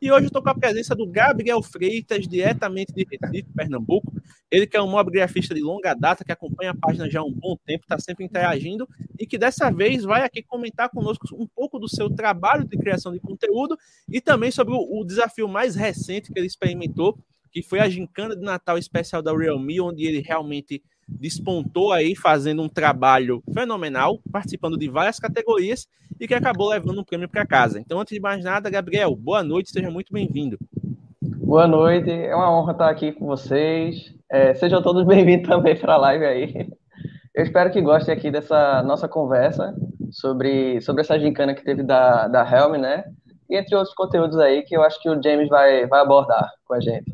E hoje eu estou com a presença do Gabriel Freitas, diretamente de Recife, Pernambuco. Ele que é um mobigrafista de longa data, que acompanha a página já há um bom tempo, está sempre interagindo e que dessa vez vai aqui comentar conosco um pouco do seu trabalho de criação de conteúdo e também sobre o, o desafio mais recente que ele experimentou, que foi a gincana de Natal especial da Realme, onde ele realmente despontou aí fazendo um trabalho fenomenal, participando de várias categorias e que acabou levando um prêmio para casa. Então, antes de mais nada, Gabriel, boa noite, seja muito bem-vindo. Boa noite, é uma honra estar aqui com vocês. É, sejam todos bem-vindos também para a live aí. Eu espero que gostem aqui dessa nossa conversa sobre, sobre essa gincana que teve da, da Helm, né? E entre outros conteúdos aí que eu acho que o James vai, vai abordar com a gente.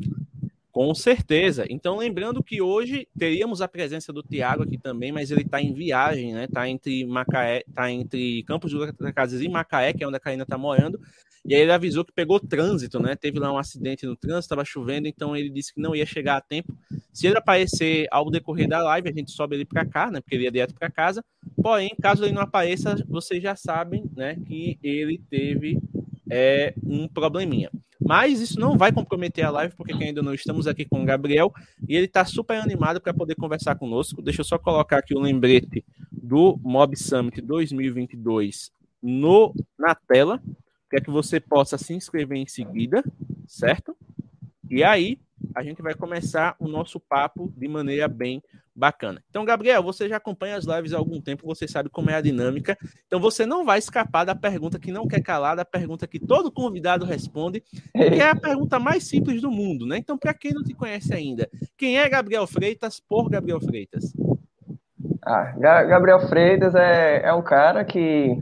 Com certeza. Então, lembrando que hoje teríamos a presença do Tiago aqui também, mas ele está em viagem, né? Está entre Macaé, tá entre Campos do Goitacazes e Macaé, que é onde a Karina está morando. E aí ele avisou que pegou trânsito, né? Teve lá um acidente no trânsito, estava chovendo, então ele disse que não ia chegar a tempo. Se ele aparecer ao decorrer da live, a gente sobe ele para cá, né? Porque ele ia direto para casa. Porém, caso ele não apareça, vocês já sabem, né? Que ele teve é, um probleminha. Mas isso não vai comprometer a live, porque ainda não estamos aqui com o Gabriel e ele está super animado para poder conversar conosco. Deixa eu só colocar aqui o lembrete do Mob Summit 2022 no, na tela, para que você possa se inscrever em seguida, certo? E aí a gente vai começar o nosso papo de maneira bem bacana. Então, Gabriel, você já acompanha as lives há algum tempo, você sabe como é a dinâmica. Então, você não vai escapar da pergunta que não quer calar, da pergunta que todo convidado responde, que é a pergunta mais simples do mundo, né? Então, para quem não te conhece ainda, quem é Gabriel Freitas por Gabriel Freitas? Ah, Gabriel Freitas é, é um cara que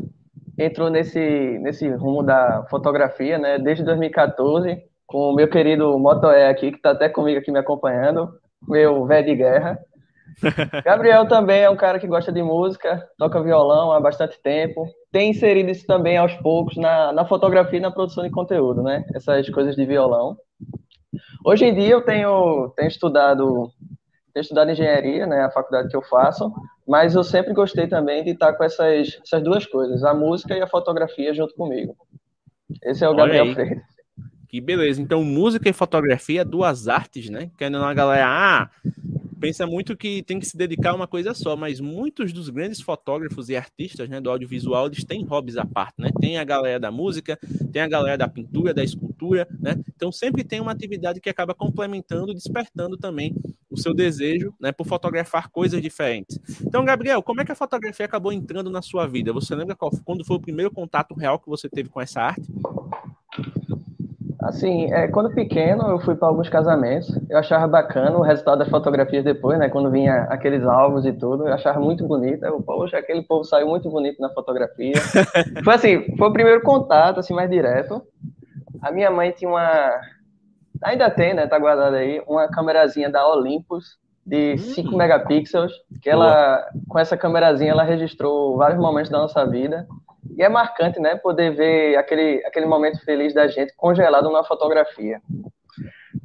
entrou nesse, nesse rumo da fotografia, né? Desde 2014, com o meu querido Motoé aqui, que está até comigo aqui me acompanhando, meu velho de guerra. Gabriel também é um cara que gosta de música, toca violão há bastante tempo, tem inserido isso também aos poucos na, na fotografia e na produção de conteúdo, né? Essas coisas de violão. Hoje em dia eu tenho, tenho estudado tenho estudado engenharia, né, a faculdade que eu faço, mas eu sempre gostei também de estar com essas, essas duas coisas, a música e a fotografia junto comigo. Esse é o Gabriel Freire. Que beleza. Então, música e fotografia, duas artes, né? Que ainda não a galera, ah, pensa muito que tem que se dedicar a uma coisa só, mas muitos dos grandes fotógrafos e artistas né, do audiovisual, eles têm hobbies à parte, né? Tem a galera da música, tem a galera da pintura, da escultura, né? Então sempre tem uma atividade que acaba complementando, despertando também o seu desejo, né, por fotografar coisas diferentes. Então, Gabriel, como é que a fotografia acabou entrando na sua vida? Você lembra qual, quando foi o primeiro contato real que você teve com essa arte? Assim, é, quando pequeno, eu fui para alguns casamentos. Eu achava bacana o resultado das fotografias depois, né? Quando vinha aqueles alvos e tudo, eu achava muito bonito. Eu, poxa, aquele povo saiu muito bonito na fotografia. foi assim, foi o primeiro contato, assim, mais direto. A minha mãe tinha uma. Ainda tem, né? Tá guardada aí, uma câmerazinha da Olympus de 5 hum. megapixels, que ela, com essa câmerazinha, ela registrou vários momentos da nossa vida. E é marcante, né, poder ver aquele, aquele momento feliz da gente congelado na fotografia.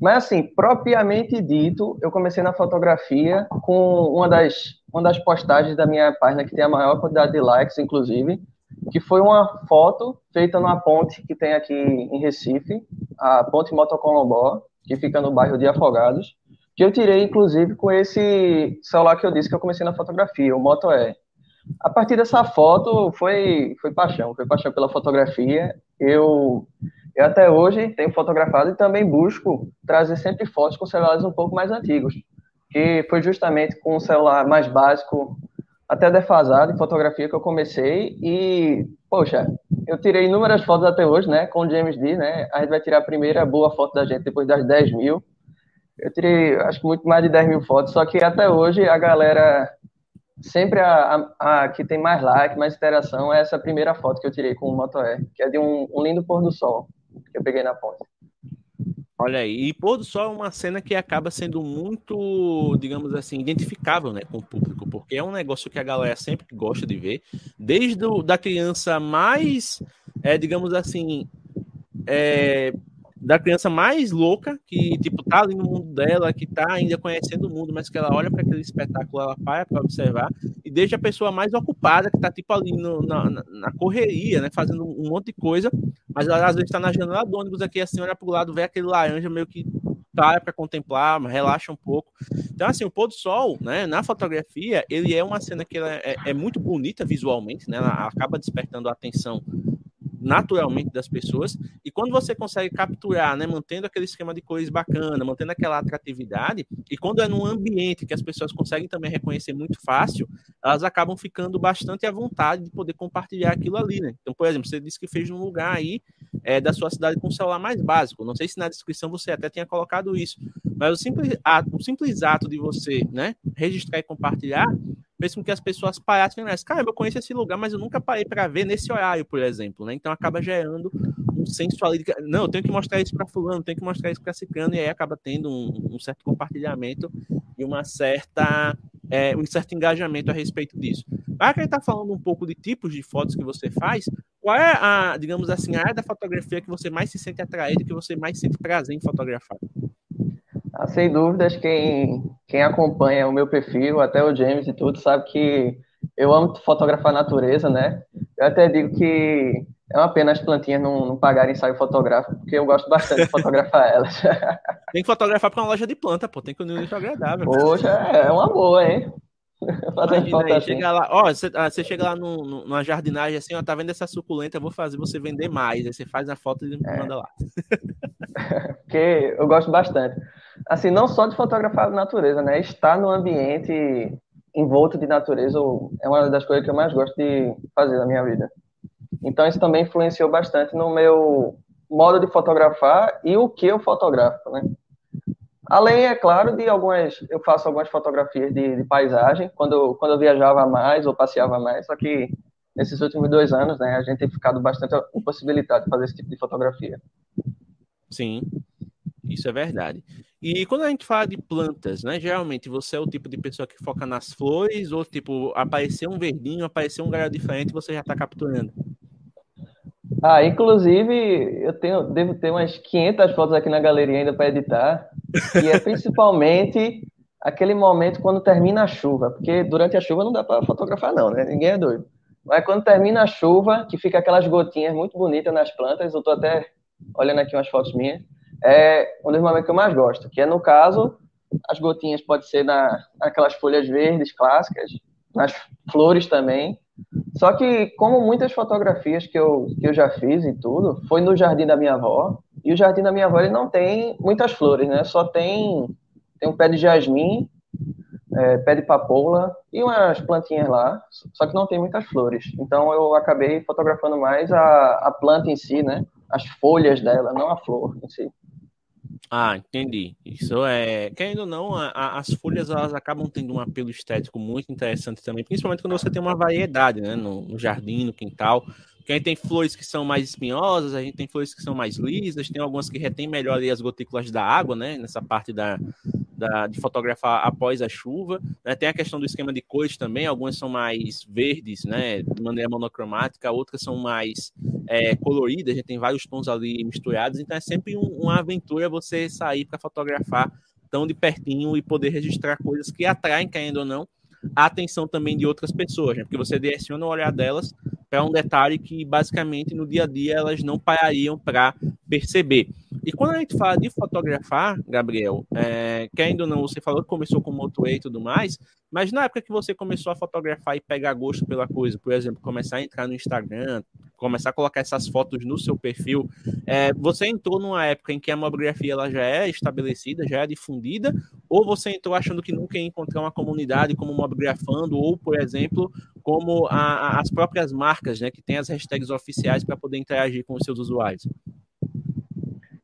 Mas, assim, propriamente dito, eu comecei na fotografia com uma das, uma das postagens da minha página, que tem a maior quantidade de likes, inclusive, que foi uma foto feita numa ponte que tem aqui em Recife, a Ponte Motocolombó, que fica no bairro de Afogados, que eu tirei, inclusive, com esse celular que eu disse que eu comecei na fotografia, o Moto E. A partir dessa foto foi, foi paixão, foi paixão pela fotografia. Eu, eu até hoje tenho fotografado e também busco trazer sempre fotos com celulares um pouco mais antigos, que foi justamente com um celular mais básico, até defasado em fotografia que eu comecei. E, poxa, eu tirei inúmeras fotos até hoje, né, com o James D, né, a gente vai tirar a primeira boa foto da gente depois das 10 mil, eu tirei, acho que muito mais de 10 mil fotos, só que até hoje a galera sempre a, a, a, que tem mais like, mais interação é essa primeira foto que eu tirei com o Moto E, que é de um, um lindo pôr do sol que eu peguei na ponte. Olha aí, e pôr do sol é uma cena que acaba sendo muito, digamos assim, identificável né, com o público, porque é um negócio que a galera sempre gosta de ver, desde da criança mais, é, digamos assim, é, da criança mais louca, que, tipo, tá ali no mundo dela, que tá ainda conhecendo o mundo, mas que ela olha para aquele espetáculo, ela para para observar, e desde a pessoa mais ocupada, que tá, tipo, ali no, na, na, correria, né, fazendo um monte de coisa, mas ela às vezes tá na janela do ônibus aqui, assim, olha pro lado, vê aquele laranja meio que para para contemplar, relaxa um pouco. Então, assim, o pôr do sol, né, na fotografia, ele é uma cena que é, é, muito bonita visualmente, né, ela acaba despertando a atenção naturalmente das pessoas. E quando você consegue capturar, né, mantendo aquele esquema de cores bacana, mantendo aquela atratividade, e quando é num ambiente que as pessoas conseguem também reconhecer muito fácil, elas acabam ficando bastante à vontade de poder compartilhar aquilo ali, né? Então, por exemplo, você disse que fez num lugar aí é, da sua cidade com um celular mais básico. Não sei se na descrição você até tinha colocado isso, mas o simples ato, o simples ato de você, né, registrar e compartilhar fez com que as pessoas parassem e falassem, cara, eu conheço esse lugar, mas eu nunca parei para ver nesse horário, por exemplo, né? Então acaba gerando um senso ali de, não, eu tenho que mostrar isso para fulano, tenho que mostrar isso para ciclano, e aí acaba tendo um, um, certo compartilhamento e uma certa, é, um certo engajamento a respeito disso. Para quem está falando um pouco de tipos de fotos que você faz, qual é a, digamos assim, a área da fotografia que você mais se sente atraído, que você mais sente prazer em fotografar? Ah, sem dúvidas, quem, quem acompanha o meu perfil, até o James e tudo, sabe que eu amo fotografar a natureza, né? Eu até digo que é uma pena as plantinhas não, não pagarem ensaio fotográfico, porque eu gosto bastante de fotografar elas. Tem que fotografar para uma loja de planta, pô, tem que unir isso agradável. Poxa, é uma boa, hein? Fazendo foto aí, assim. chega lá, ó, você, ah, você chega lá no, no, numa jardinagem assim, ó, tá vendo essa suculenta, eu vou fazer você vender mais. Aí você faz a foto e é. manda lá. Porque eu gosto bastante assim, não só de fotografar a natureza, né? Estar no ambiente envolto de natureza é uma das coisas que eu mais gosto de fazer na minha vida. Então isso também influenciou bastante no meu modo de fotografar e o que eu fotografo, né? Além, é claro, de algumas, eu faço algumas fotografias de, de paisagem quando quando eu viajava mais ou passeava mais, só que nesses últimos dois anos, né, a gente tem ficado bastante impossibilitado de fazer esse tipo de fotografia. Sim, isso é verdade. E quando a gente fala de plantas, né? Geralmente você é o tipo de pessoa que foca nas flores, ou tipo, aparecer um verdinho, aparecer um galho diferente, você já está capturando. Ah, inclusive, eu tenho, devo ter umas 500 fotos aqui na galeria ainda para editar. E é principalmente aquele momento quando termina a chuva, porque durante a chuva não dá para fotografar, não, né? Ninguém é doido. Mas quando termina a chuva, que fica aquelas gotinhas muito bonitas nas plantas, eu estou até olhando aqui umas fotos minhas é um dos momentos que eu mais gosto, que é, no caso, as gotinhas pode ser na, naquelas folhas verdes clássicas, nas flores também. Só que, como muitas fotografias que eu, que eu já fiz e tudo, foi no jardim da minha avó, e o jardim da minha avó ele não tem muitas flores, né? Só tem, tem um pé de jasmim, é, pé de papoula e umas plantinhas lá, só que não tem muitas flores. Então eu acabei fotografando mais a, a planta em si, né? As folhas dela, não a flor em si. Ah, entendi. Isso é. Querendo ou não, a, a, as folhas elas acabam tendo um apelo estético muito interessante também, principalmente quando você tem uma variedade, né? No, no jardim, no quintal. Porque a gente tem flores que são mais espinhosas, a gente tem flores que são mais lisas, tem algumas que retêm melhor ali as gotículas da água, né? Nessa parte da, da de fotografar após a chuva. Né? Tem a questão do esquema de cores também, algumas são mais verdes, né? De maneira monocromática, outras são mais é, coloridas, a gente tem vários tons ali misturados, então é sempre um, uma aventura você sair para fotografar tão de pertinho e poder registrar coisas que atraem, querendo ou não, a atenção também de outras pessoas, né? porque você direciona o olhar delas para um detalhe que basicamente no dia a dia elas não parariam para perceber. E quando a gente fala de fotografar, Gabriel, é, querendo ou não, você falou que começou com Moto E tudo mais, mas na época que você começou a fotografar e pegar gosto pela coisa, por exemplo, começar a entrar no Instagram, começar a colocar essas fotos no seu perfil, é, você entrou numa época em que a mobigrafia ela já é estabelecida, já é difundida, ou você entrou achando que nunca ia encontrar uma comunidade como mobigrafando, ou, por exemplo, como a, a, as próprias marcas, né, que tem as hashtags oficiais para poder interagir com os seus usuários?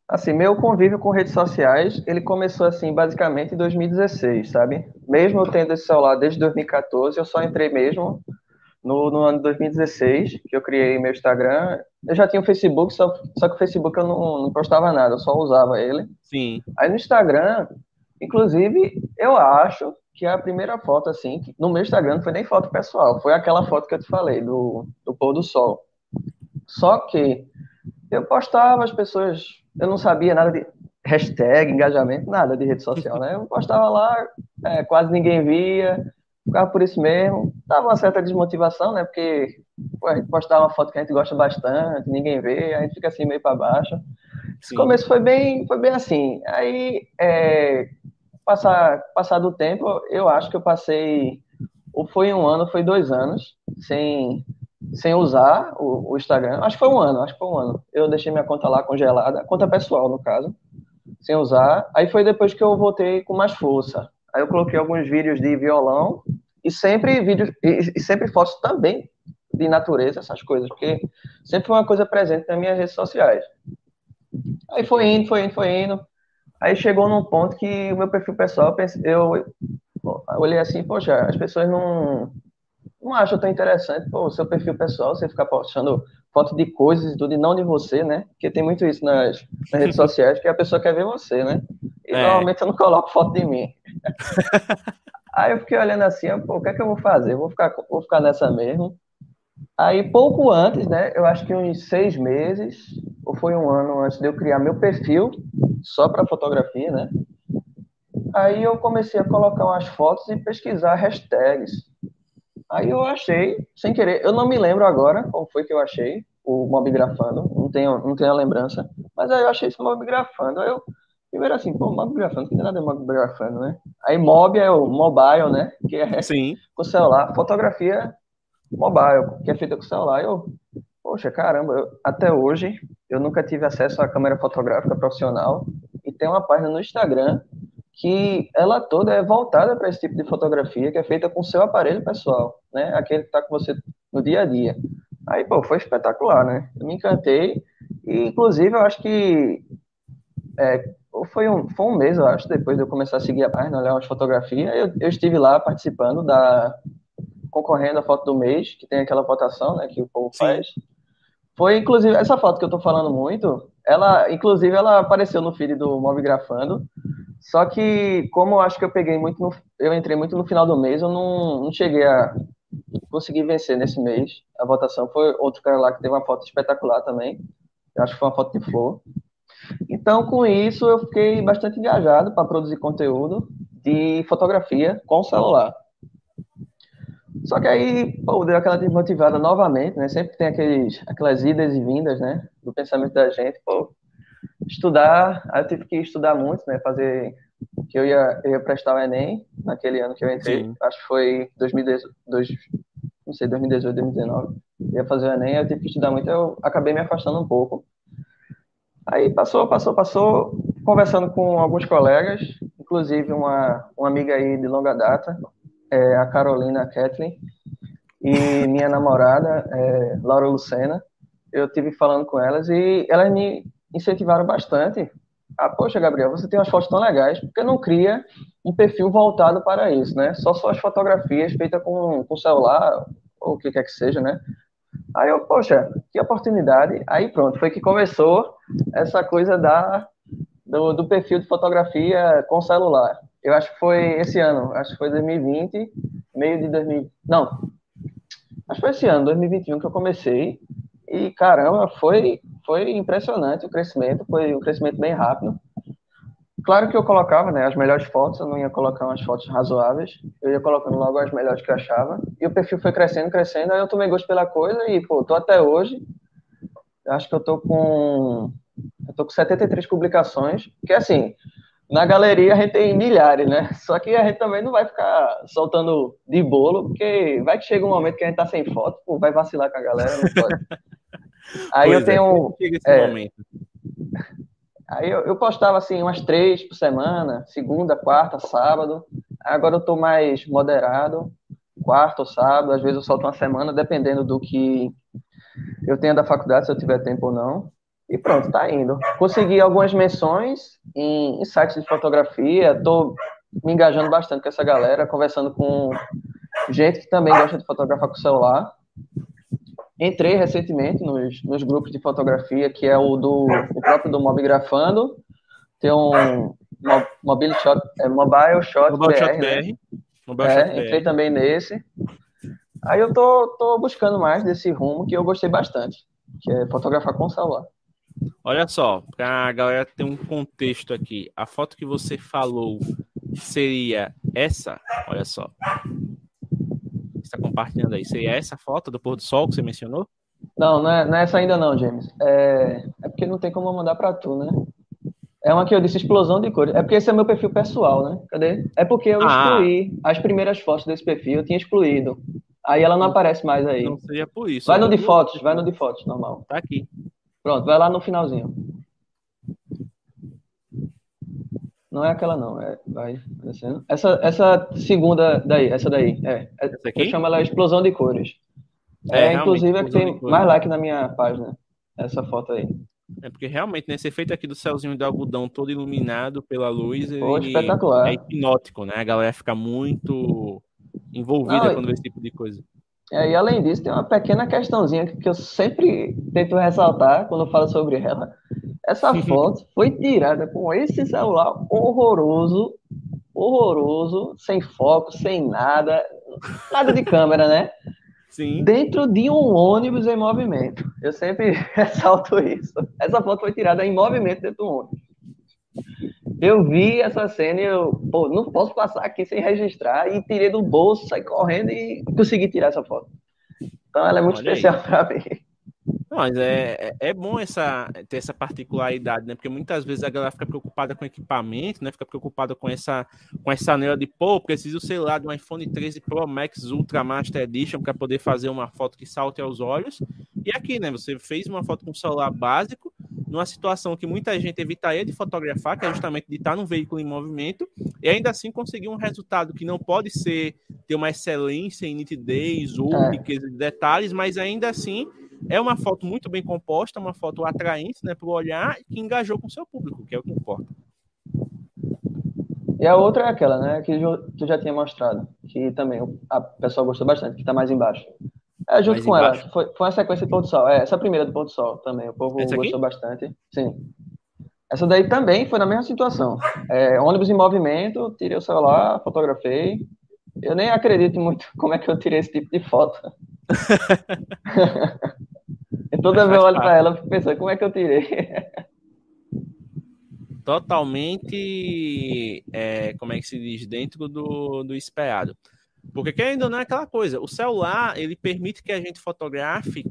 Assim, meu convívio com redes sociais, ele começou assim, basicamente em 2016, sabe? Mesmo eu tendo esse celular desde 2014, eu só entrei mesmo no, no, ano de 2016, que eu criei meu Instagram. Eu já tinha o Facebook, só, só que o Facebook eu não, não postava nada, eu só usava ele. Sim. Aí no Instagram, inclusive, eu acho que a primeira foto, assim, no meu Instagram não foi nem foto pessoal, foi aquela foto que eu te falei, do, do pôr do sol. Só que eu postava, as pessoas, eu não sabia nada de hashtag, engajamento, nada de rede social, né? Eu postava lá, é, quase ninguém via, ficava por isso mesmo. Dava uma certa desmotivação, né? Porque pô, a gente postava uma foto que a gente gosta bastante, ninguém vê, a gente fica assim meio para baixo. Esse começo foi bem, foi bem assim. Aí, é, passar, passar do tempo, eu acho que eu passei, ou foi um ano, foi dois anos, sem, sem usar o, o, Instagram. Acho que foi um ano, acho que foi um ano. Eu deixei minha conta lá congelada, conta pessoal, no caso, sem usar. Aí foi depois que eu voltei com mais força. Aí eu coloquei alguns vídeos de violão e sempre vídeos e, e sempre fotos também de natureza, essas coisas, porque sempre foi uma coisa presente nas minhas redes sociais. Aí foi indo, foi indo, foi indo. Aí chegou num ponto que o meu perfil pessoal, eu, olhei assim, poxa, as pessoas não, não acham tão interessante, pô, o seu perfil pessoal, você ficar postando foto de coisas e tudo, e não de você, né? Porque tem muito isso nas, nas redes sociais, que a pessoa quer ver você, né? E é. normalmente eu não coloco foto de mim. Aí eu fiquei olhando assim, pô, o que é que eu vou fazer? Eu vou ficar, vou ficar nessa mesmo. Aí, pouco antes, né, eu acho que uns seis meses, ou foi um ano antes de eu criar meu perfil, só para fotografia, né? Aí eu comecei a colocar umas fotos e pesquisar hashtags. Aí eu achei, sem querer, eu não me lembro agora como foi que eu achei o Mobgrafando, não tenho, não tenho a lembrança, mas aí eu achei esse Mobgrafando. Aí eu, primeiro assim, pô, Mobgrafando, não tem nada de Mobgrafando, né? Aí Mob é o mobile, né? Que é Sim. com celular. Fotografia mobile, que é feita com celular. Eu, poxa, caramba, eu, até hoje eu nunca tive acesso à câmera fotográfica profissional e tem uma página no Instagram que ela toda é voltada para esse tipo de fotografia que é feita com seu aparelho pessoal, né? Aquele que está com você no dia a dia. Aí, pô, foi espetacular, né? Eu me encantei e, inclusive, eu acho que é, foi, um, foi um mês, eu acho, depois de eu começar a seguir a página, olhar umas fotografias, eu, eu estive lá participando da, concorrendo à foto do mês, que tem aquela votação, né, que o povo Sim. faz. Foi, inclusive, essa foto que eu tô falando muito, ela, inclusive, ela apareceu no feed do Mobigrafando, só que, como eu acho que eu peguei muito, no, eu entrei muito no final do mês, eu não, não cheguei a conseguir vencer nesse mês. A votação foi outro cara lá que teve uma foto espetacular também, eu acho que foi uma foto de flor. Então, com isso, eu fiquei bastante engajado para produzir conteúdo de fotografia com o celular. Só que aí, pô, deu aquela desmotivada novamente, né? Sempre tem aqueles, aquelas idas e vindas, né? Do pensamento da gente, pô, estudar, aí eu tive que estudar muito, né? Fazer, que eu ia, eu ia prestar o Enem naquele ano que eu entrei, Sim. acho que foi 2018, não sei, 2018, 2019, eu ia fazer o Enem, eu tive que estudar muito, eu acabei me afastando um pouco. Aí passou, passou, passou, conversando com alguns colegas, inclusive uma, uma amiga aí de longa data, é, a Carolina Kathleen e minha namorada, é, Laura Lucena. Eu tive falando com elas e elas me incentivaram bastante. Ah, poxa, Gabriel, você tem umas fotos tão legais, por que não cria um perfil voltado para isso, né? Só suas fotografias feitas com, com celular, ou o que quer que seja, né? Aí eu, poxa, que oportunidade. Aí pronto, foi que começou essa coisa da, do, do perfil de fotografia com celular. Eu acho que foi esse ano, acho que foi 2020, meio de 2000. Não, acho que foi esse ano, 2021, que eu comecei. E caramba, foi, foi impressionante o crescimento, foi um crescimento bem rápido. Claro que eu colocava né, as melhores fotos, eu não ia colocar umas fotos razoáveis, eu ia colocando logo as melhores que eu achava. E o perfil foi crescendo, crescendo, aí eu tomei gosto pela coisa e, pô, tô até hoje. Acho que eu tô com. Eu tô com 73 publicações, que assim, na galeria a gente tem milhares, né? Só que a gente também não vai ficar soltando de bolo, porque vai que chega um momento que a gente tá sem foto, pô, vai vacilar com a galera, não pode. Aí pois eu é, tenho. É. Aí eu, eu, postava assim umas três por semana, segunda, quarta, sábado. Agora eu tô mais moderado, quarta ou sábado, às vezes eu solto uma semana, dependendo do que eu tenho da faculdade, se eu tiver tempo ou não. E pronto, tá indo. Consegui algumas menções em, em sites de fotografia, tô me engajando bastante com essa galera, conversando com gente que também gosta de fotografar com celular. Entrei recentemente nos, nos grupos de fotografia, que é o do o próprio do Mobigrafando, tem um Mobile Shot, é, Mobile Shot Mobile BR, Shot BR. Né? Mobile é, Shot entrei BR. também nesse. Aí eu tô, tô buscando mais desse rumo que eu gostei bastante, que é fotografar com celular. Olha só, para a galera ter um contexto aqui, a foto que você falou seria essa, olha só. Está compartilhando aí. Seria essa foto do pôr do sol que você mencionou? Não, não é, não é essa ainda não, James. É, é porque não tem como mandar para tu, né? É uma que eu disse explosão de cores. É porque esse é meu perfil pessoal, né? Cadê? É porque eu ah. excluí as primeiras fotos desse perfil, eu tinha excluído. Aí ela não aparece mais aí. Não seria por isso. Vai no de fotos, vai no de fotos, normal. Tá aqui. Pronto, vai lá no finalzinho. Não é aquela não, é, vai descendo. Essa, essa segunda daí, essa daí, é. é essa aqui? Eu chamo ela explosão de cores. É, é inclusive é que tem mais like na minha página, essa foto aí. É porque realmente, né, esse efeito aqui do céuzinho de algodão todo iluminado pela luz, Pô, espetacular. é hipnótico, né? A galera fica muito envolvida Não, quando vê esse tipo de coisa. E além disso, tem uma pequena questãozinha que eu sempre tento ressaltar quando falo sobre ela. Essa foto foi tirada com esse celular horroroso, horroroso, sem foco, sem nada, nada de câmera, né? Sim. Dentro de um ônibus em movimento. Eu sempre ressalto isso. Essa foto foi tirada em movimento dentro do ônibus. Eu vi essa cena e eu, pô, não posso passar aqui sem registrar. E tirei do bolso, saí correndo e consegui tirar essa foto. Então ela é muito Olha especial para mim. Mas é, é, é bom essa, ter essa particularidade, né? Porque muitas vezes a galera fica preocupada com equipamento, né? Fica preocupada com essa, com essa neura de, pô, preciso, sei lá, de um iPhone 13 Pro Max Ultra Master Edition para poder fazer uma foto que salte aos olhos. E aqui, né? Você fez uma foto com um celular básico, numa situação que muita gente evitaria de fotografar, que é justamente de estar num veículo em movimento, e ainda assim conseguir um resultado que não pode ser ter uma excelência em nitidez ou é. riqueza de detalhes, mas ainda assim é uma foto muito bem composta, uma foto atraente né, para o olhar que engajou com o seu público, que é o que importa. E a outra é aquela, né, que tu já tinha mostrado, que também a pessoa gostou bastante, que está mais embaixo. É, junto mais com embaixo. ela, foi, foi uma sequência do pôr do sol. É, essa primeira do pôr do sol também, o povo gostou bastante. Sim. Essa daí também foi na mesma situação. É, ônibus em movimento, tirei o celular, fotografei. Eu nem acredito muito como é que eu tirei esse tipo de foto. Toda vez eu olho para ela e fico pensando, como é que eu tirei? Totalmente, é, como é que se diz, dentro do, do esperado. Porque ainda não é aquela coisa, o celular, ele permite que a gente fotografe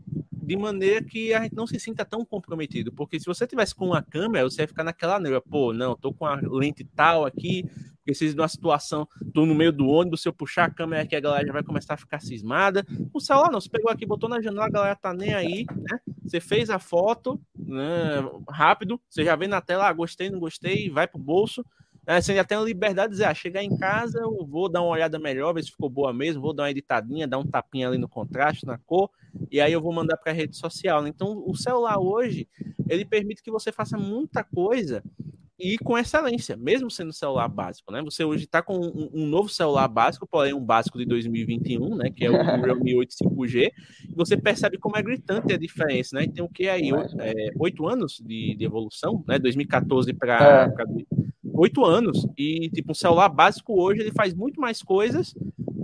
de maneira que a gente não se sinta tão comprometido. Porque se você tivesse com uma câmera, você ia ficar naquela neura, pô, não, tô com a lente tal aqui, preciso de uma situação, tô no meio do ônibus, se eu puxar a câmera aqui, a galera já vai começar a ficar cismada. O celular não, você pegou aqui, botou na janela, a galera tá nem aí, né? Você fez a foto, né, rápido, você já vê na tela, ah, gostei, não gostei, vai pro bolso. É, você já tem a liberdade de dizer, ah, chegar em casa, eu vou dar uma olhada melhor, ver se ficou boa mesmo, vou dar uma editadinha, dar um tapinha ali no contraste, na cor, e aí eu vou mandar para a rede social. Né? Então, o celular hoje, ele permite que você faça muita coisa e com excelência, mesmo sendo celular básico, né? Você hoje está com um, um, novo celular básico, porém um básico de 2021, né? Que é o Realme 8 5G. E você percebe como é gritante a diferença, né? E tem o que aí? Oito é, anos de, de, evolução, né? 2014 para é. Oito anos. E tipo, um celular básico hoje ele faz muito mais coisas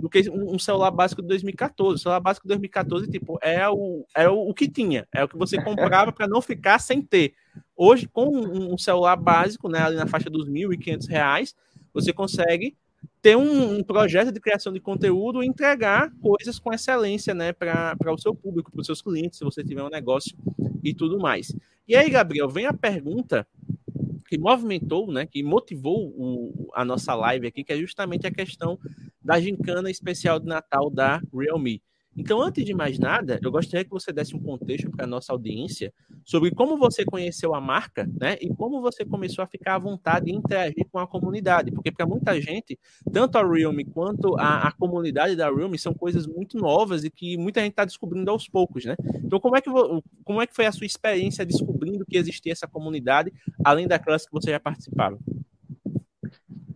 do que um celular básico de 2014. O celular básico de 2014, tipo, é o, é o, o que tinha, é o que você comprava para não ficar sem ter. Hoje, com um, celular básico, né, ali na faixa dos R$ 1.500, você consegue ter um, um, projeto de criação de conteúdo e entregar coisas com excelência né, para o seu público, para os seus clientes, se você tiver um negócio e tudo mais. E aí, Gabriel, vem a pergunta que movimentou, né, que motivou o, a nossa live aqui, que é justamente a questão da gincana especial de Natal da Realme. Então, antes de mais nada, eu gostaria que você desse um contexto para a nossa audiência sobre como você conheceu a marca, né? E como você começou a ficar à vontade de interagir com a comunidade. Porque para muita gente, tanto a Realme quanto a, a, comunidade da Realme são coisas muito novas e que muita gente está descobrindo aos poucos, né? Então, como é, que, como é que foi a sua experiência descobrindo que existia essa comunidade, além daquelas que você já participava?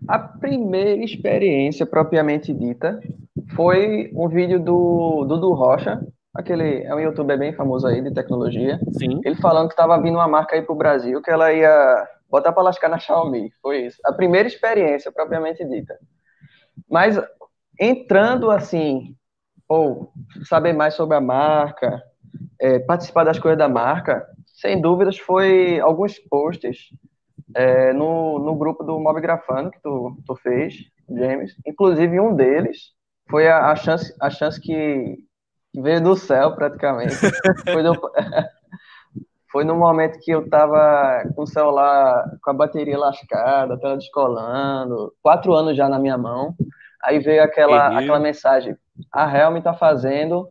A primeira experiência propriamente dita foi um vídeo do Dudu Rocha, aquele é um youtuber bem famoso aí de tecnologia. Sim. Ele falando que estava vindo uma marca aí pro Brasil que ela ia botar para lascar na Xiaomi. Foi isso. A primeira experiência propriamente dita. Mas entrando assim, ou saber mais sobre a marca, é, participar das coisas da marca, sem dúvidas foi alguns posts é, no, no grupo do Mob Grafano que tu, tu fez, James. Inclusive um deles foi a, a chance, a chance que, que veio do céu praticamente. foi, do, foi no momento que eu tava com o celular com a bateria lascada, a tela descolando, quatro anos já na minha mão. Aí veio aquela, aquela mensagem: a Helm está fazendo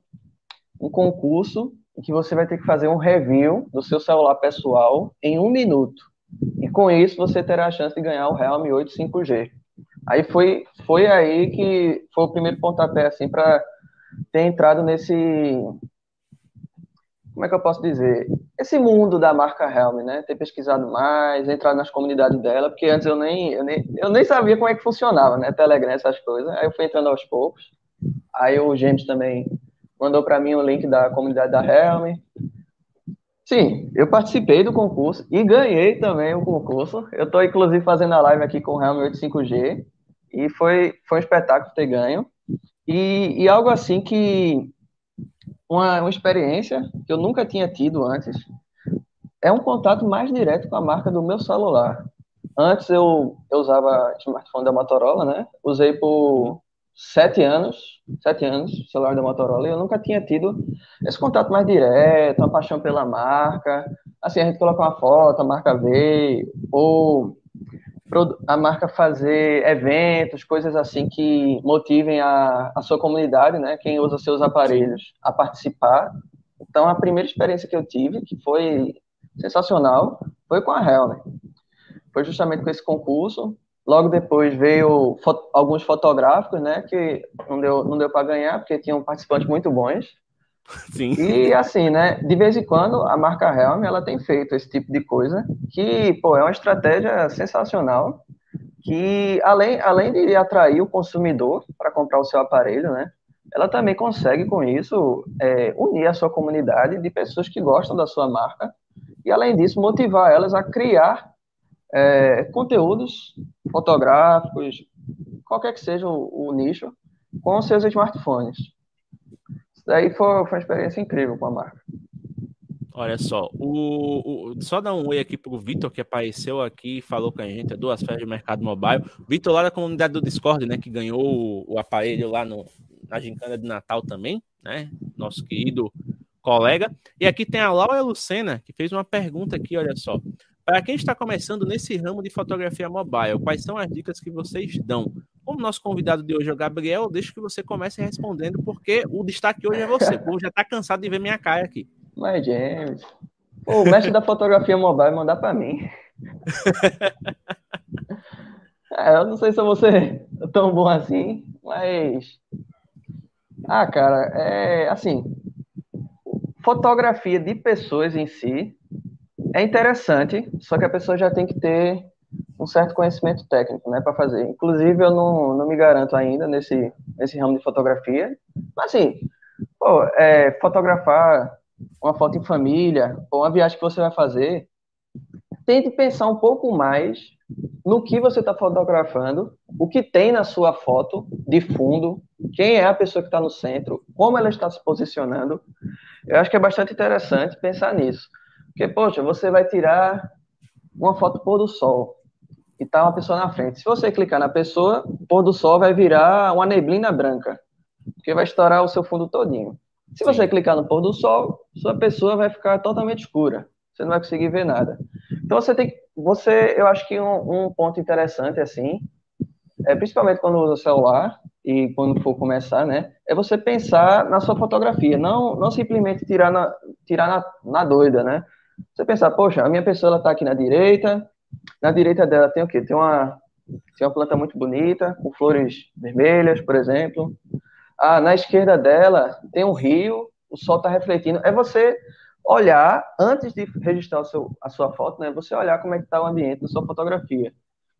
um concurso em que você vai ter que fazer um review do seu celular pessoal em um minuto. E com isso você terá a chance de ganhar o Realme 8 5G. Aí foi, foi aí que foi o primeiro pontapé assim para ter entrado nesse como é que eu posso dizer? Esse mundo da marca Helm, né? Ter pesquisado mais, entrar nas comunidades dela, porque antes eu nem, eu nem, eu nem sabia como é que funcionava, né? Telegram, essas coisas. Aí eu fui entrando aos poucos. Aí o James também mandou para mim o link da comunidade da Helm. Sim, eu participei do concurso e ganhei também o concurso. Eu estou, inclusive, fazendo a live aqui com o Helm 85G e foi, foi um espetáculo ter ganho. E, e algo assim que uma, uma experiência que eu nunca tinha tido antes. É um contato mais direto com a marca do meu celular. Antes eu, eu usava smartphone da Motorola, né? Usei por sete anos, sete anos, celular da Motorola, e eu nunca tinha tido esse contato mais direto, uma paixão pela marca. Assim, a gente coloca uma foto, a marca vê, ou a marca fazer eventos, coisas assim que motivem a, a sua comunidade, né, quem usa seus aparelhos, a participar. Então, a primeira experiência que eu tive, que foi sensacional, foi com a Helm. Foi justamente com esse concurso. Logo depois veio foto, alguns fotográficos, né, que não deu, não deu para ganhar, porque tinham participantes muito bons. Sim. E assim, né, de vez em quando a marca Helm ela tem feito esse tipo de coisa, que, pô, é uma estratégia sensacional, que além, além de atrair o consumidor para comprar o seu aparelho, né, ela também consegue com isso é, unir a sua comunidade de pessoas que gostam da sua marca e além disso motivar elas a criar é, conteúdos fotográficos, qualquer que seja o, o nicho, com seus smartphones. Daí foi, foi uma experiência incrível com a marca. Olha só, o, o, só dar um oi aqui pro Vitor que apareceu aqui e falou com a gente, é duas férias de mercado mobile. Vitor lá da comunidade do Discord, né, que ganhou o, o, aparelho lá no, na gincana de Natal também, né, nosso querido colega. E aqui tem a Laura Lucena, que fez uma pergunta aqui, olha só. Para quem está começando nesse ramo de fotografia mobile, quais são as dicas que vocês dão? Como nosso convidado de hoje é o Gabriel, deixo que você comece respondendo, porque o destaque hoje é você. O povo já está cansado de ver minha cara aqui. Mas, James, pô, o mestre da fotografia mobile mandar para mim. é, eu não sei se eu vou ser tão bom assim, mas. Ah, cara, é assim. Fotografia de pessoas em si é interessante, só que a pessoa já tem que ter um certo conhecimento técnico, né, para fazer. Inclusive, eu não, não me garanto ainda nesse, nesse ramo de fotografia, mas assim, pô, é, fotografar uma foto em família, ou uma viagem que você vai fazer, tente pensar um pouco mais no que você está fotografando, o que tem na sua foto de fundo, quem é a pessoa que está no centro, como ela está se posicionando. Eu acho que é bastante interessante pensar nisso. Porque, poxa, você vai tirar uma foto pôr do sol e tá uma pessoa na frente. Se você clicar na pessoa, pôr do sol vai virar uma neblina branca, porque vai estourar o seu fundo todinho. Se você clicar no pôr do sol, sua pessoa vai ficar totalmente escura. Você não vai conseguir ver nada. Então você tem, você, eu acho que um, um ponto interessante assim, é principalmente quando usa o celular e quando for começar, né, é você pensar na sua fotografia, não, não simplesmente tirar na, tirar na, na doida, né? Você pensar, poxa, a minha pessoa está aqui na direita, na direita dela tem o quê? Tem uma, tem uma planta muito bonita, com flores vermelhas, por exemplo. Ah, na esquerda dela tem um rio, o sol está refletindo. É você olhar, antes de registrar seu, a sua foto, né? Você olhar como é que está o ambiente da sua fotografia.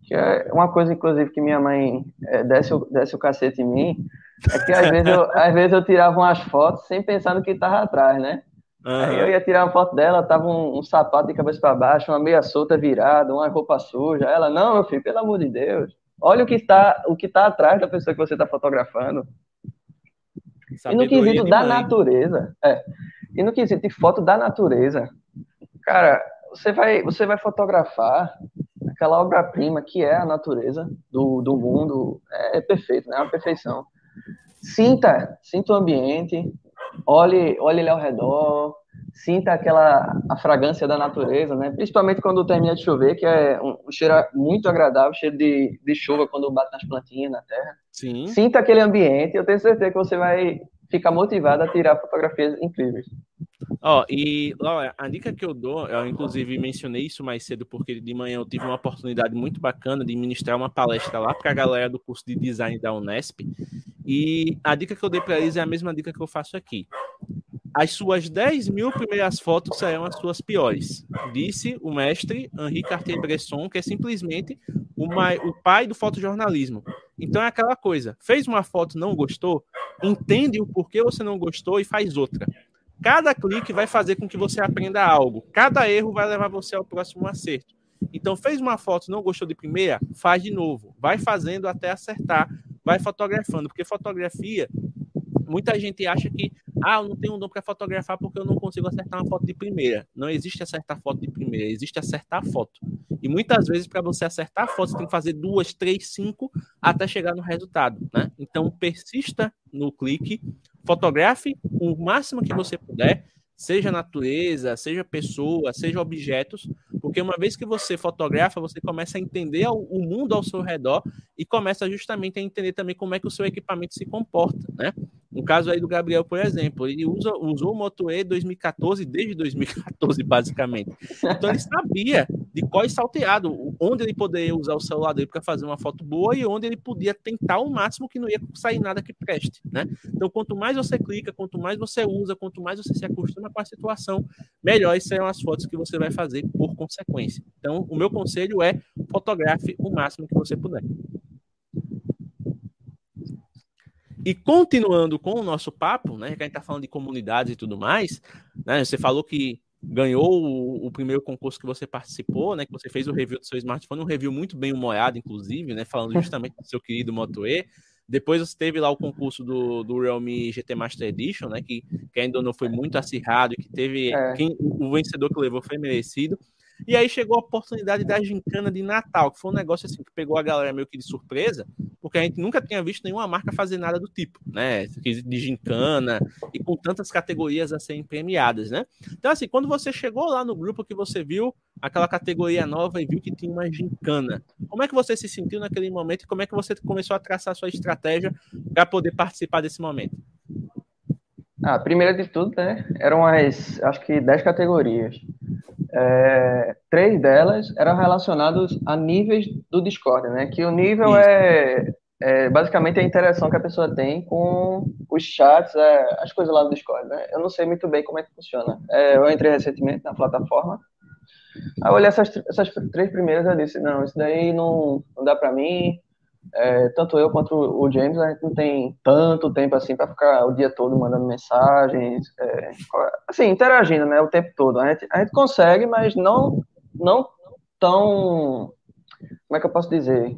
Que é uma coisa, inclusive, que minha mãe é, desce, o, desce o cacete em mim, É que às vezes, eu, às vezes eu tirava umas fotos sem pensar no que estava atrás, né? Uhum. Eu ia tirar uma foto dela, tava um, um sapato de cabeça para baixo, uma meia solta virada, uma roupa suja. Ela, não, meu filho, pelo amor de Deus. Olha o que está, o que está atrás da pessoa que você está fotografando. Sabedoria e no quesito da natureza, é, e no quesito de foto da natureza, cara, você vai, você vai fotografar aquela obra-prima que é a natureza do, do mundo, é, é perfeito, né? É uma perfeição. Sinta, sinta o ambiente, olhe, olhe ao redor, sinta aquela a fragrância da natureza, né? Principalmente quando termina de chover, que é um, um cheiro muito agradável, cheiro de, de chuva quando bate nas plantinhas na terra. Sim. Sinta aquele ambiente, eu tenho certeza que você vai ficar motivado a tirar fotografias incríveis. Ó, oh, e Laura, a dica que eu dou, eu inclusive mencionei isso mais cedo, porque de manhã eu tive uma oportunidade muito bacana de ministrar uma palestra lá para a galera do curso de design da Unesp. E a dica que eu dei para eles é a mesma dica que eu faço aqui. As suas 10 mil primeiras fotos serão as suas piores, disse o mestre Henri Cartier-Bresson, que é simplesmente o, o pai do fotojornalismo. Então é aquela coisa: fez uma foto, não gostou, entende o porquê você não gostou e faz outra. Cada clique vai fazer com que você aprenda algo. Cada erro vai levar você ao próximo acerto. Então, fez uma foto, não gostou de primeira, faz de novo. Vai fazendo até acertar, vai fotografando, porque fotografia, muita gente acha que, ah, eu não tenho um dom para fotografar porque eu não consigo acertar uma foto de primeira. Não existe acertar foto de primeira, existe acertar foto. E muitas vezes, para você acertar a foto, você tem que fazer duas, três, cinco até chegar no resultado, né? Então, persista no clique, fotografe o máximo que você puder, seja natureza, seja pessoa, seja objetos, porque uma vez que você fotografa, você começa a entender o mundo ao seu redor e começa justamente a entender também como é que o seu equipamento se comporta, né? No caso aí do Gabriel, por exemplo, ele usa, usou o Moto E 2014 desde 2014, basicamente. Então ele sabia de qual salteado, onde ele poderia usar o celular dele para fazer uma foto boa e onde ele podia tentar o máximo que não ia sair nada que preste, né? Então quanto mais você clica, quanto mais você usa, quanto mais você se acostuma com a situação, melhores serão as fotos que você vai fazer por consequência. Então o meu conselho é fotografe o máximo que você puder. E continuando com o nosso papo, né, que a gente está falando de comunidades e tudo mais, né, você falou que ganhou o, o, primeiro concurso que você participou, né, que você fez o review do seu smartphone, um review muito bem humorado, inclusive, né, falando justamente do seu querido Moto E. Depois você teve lá o concurso do, do Realme GT Master Edition, né, que, que ainda não foi muito acirrado, que teve é. quem, o vencedor que levou foi merecido. E aí chegou a oportunidade da gincana de Natal, que foi um negócio assim que pegou a galera meio que de surpresa, porque a gente nunca tinha visto nenhuma marca fazer nada do tipo, né? De gincana e com tantas categorias a serem premiadas, né? Então, assim, quando você chegou lá no grupo que você viu aquela categoria nova e viu que tinha uma gincana, como é que você se sentiu naquele momento e como é que você começou a traçar sua estratégia para poder participar desse momento? Ah, primeiro de tudo, né? Eram as, acho que 10 categorias. É, três delas eram relacionadas a níveis do Discord, né? Que o nível é, é, basicamente a interação que a pessoa tem com os chats, é, as coisas lá do Discord, né? Eu não sei muito bem como é que funciona. É, eu entrei recentemente na plataforma. Aí eu olhei essas, essas três primeiras e disse, não, isso daí não, não dá para mim, é, tanto eu quanto o James, a gente não tem tanto tempo assim para ficar o dia todo mandando mensagens, é, assim, interagindo, né, o tempo todo. A gente, a gente consegue, mas não, não tão, como é que eu posso dizer?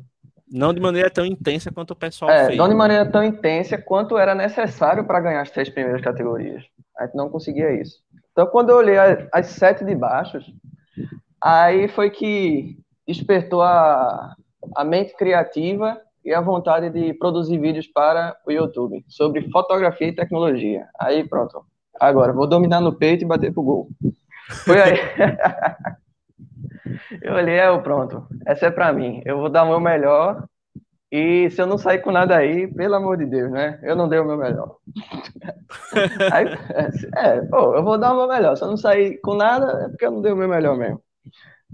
Não de maneira tão intensa quanto o pessoal é, fez. Não de maneira tão intensa quanto era necessário para ganhar as três primeiras categorias. A gente não conseguia isso. Então, quando eu olhei as, as sete de baixos, aí foi que despertou a, a mente criativa e a vontade de produzir vídeos para o YouTube sobre fotografia e tecnologia. Aí pronto. Agora, vou dominar no peito e bater pro gol. Foi aí. eu olhei, é, pronto. Essa é para mim. Eu vou dar o meu melhor. E se eu não sair com nada aí, pelo amor de Deus, né? Eu não dei o meu melhor. aí, é, pô, eu vou dar o meu melhor. Se eu não sair com nada, é porque eu não dei o meu melhor mesmo.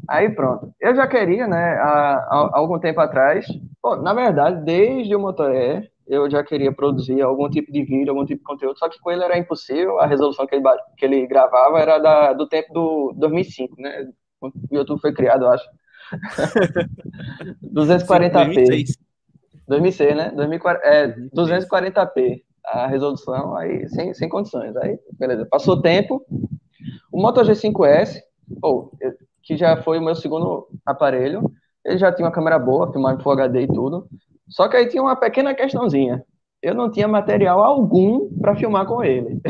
Aí pronto. Eu já queria, né, há, há algum tempo atrás, pô, na verdade, desde o Motoré, eu já queria produzir algum tipo de vídeo, algum tipo de conteúdo, só que com ele era impossível, a resolução que ele, que ele gravava era da, do tempo do 2005, né, o YouTube foi criado, eu acho. 240p. 2006, né? 2040, é, 240p a resolução, aí sem, sem condições. Aí, beleza. Passou tempo. O Moto G5S, oh, que já foi o meu segundo aparelho, ele já tinha uma câmera boa, filmava em Full HD e tudo. Só que aí tinha uma pequena questãozinha. Eu não tinha material algum para filmar com ele.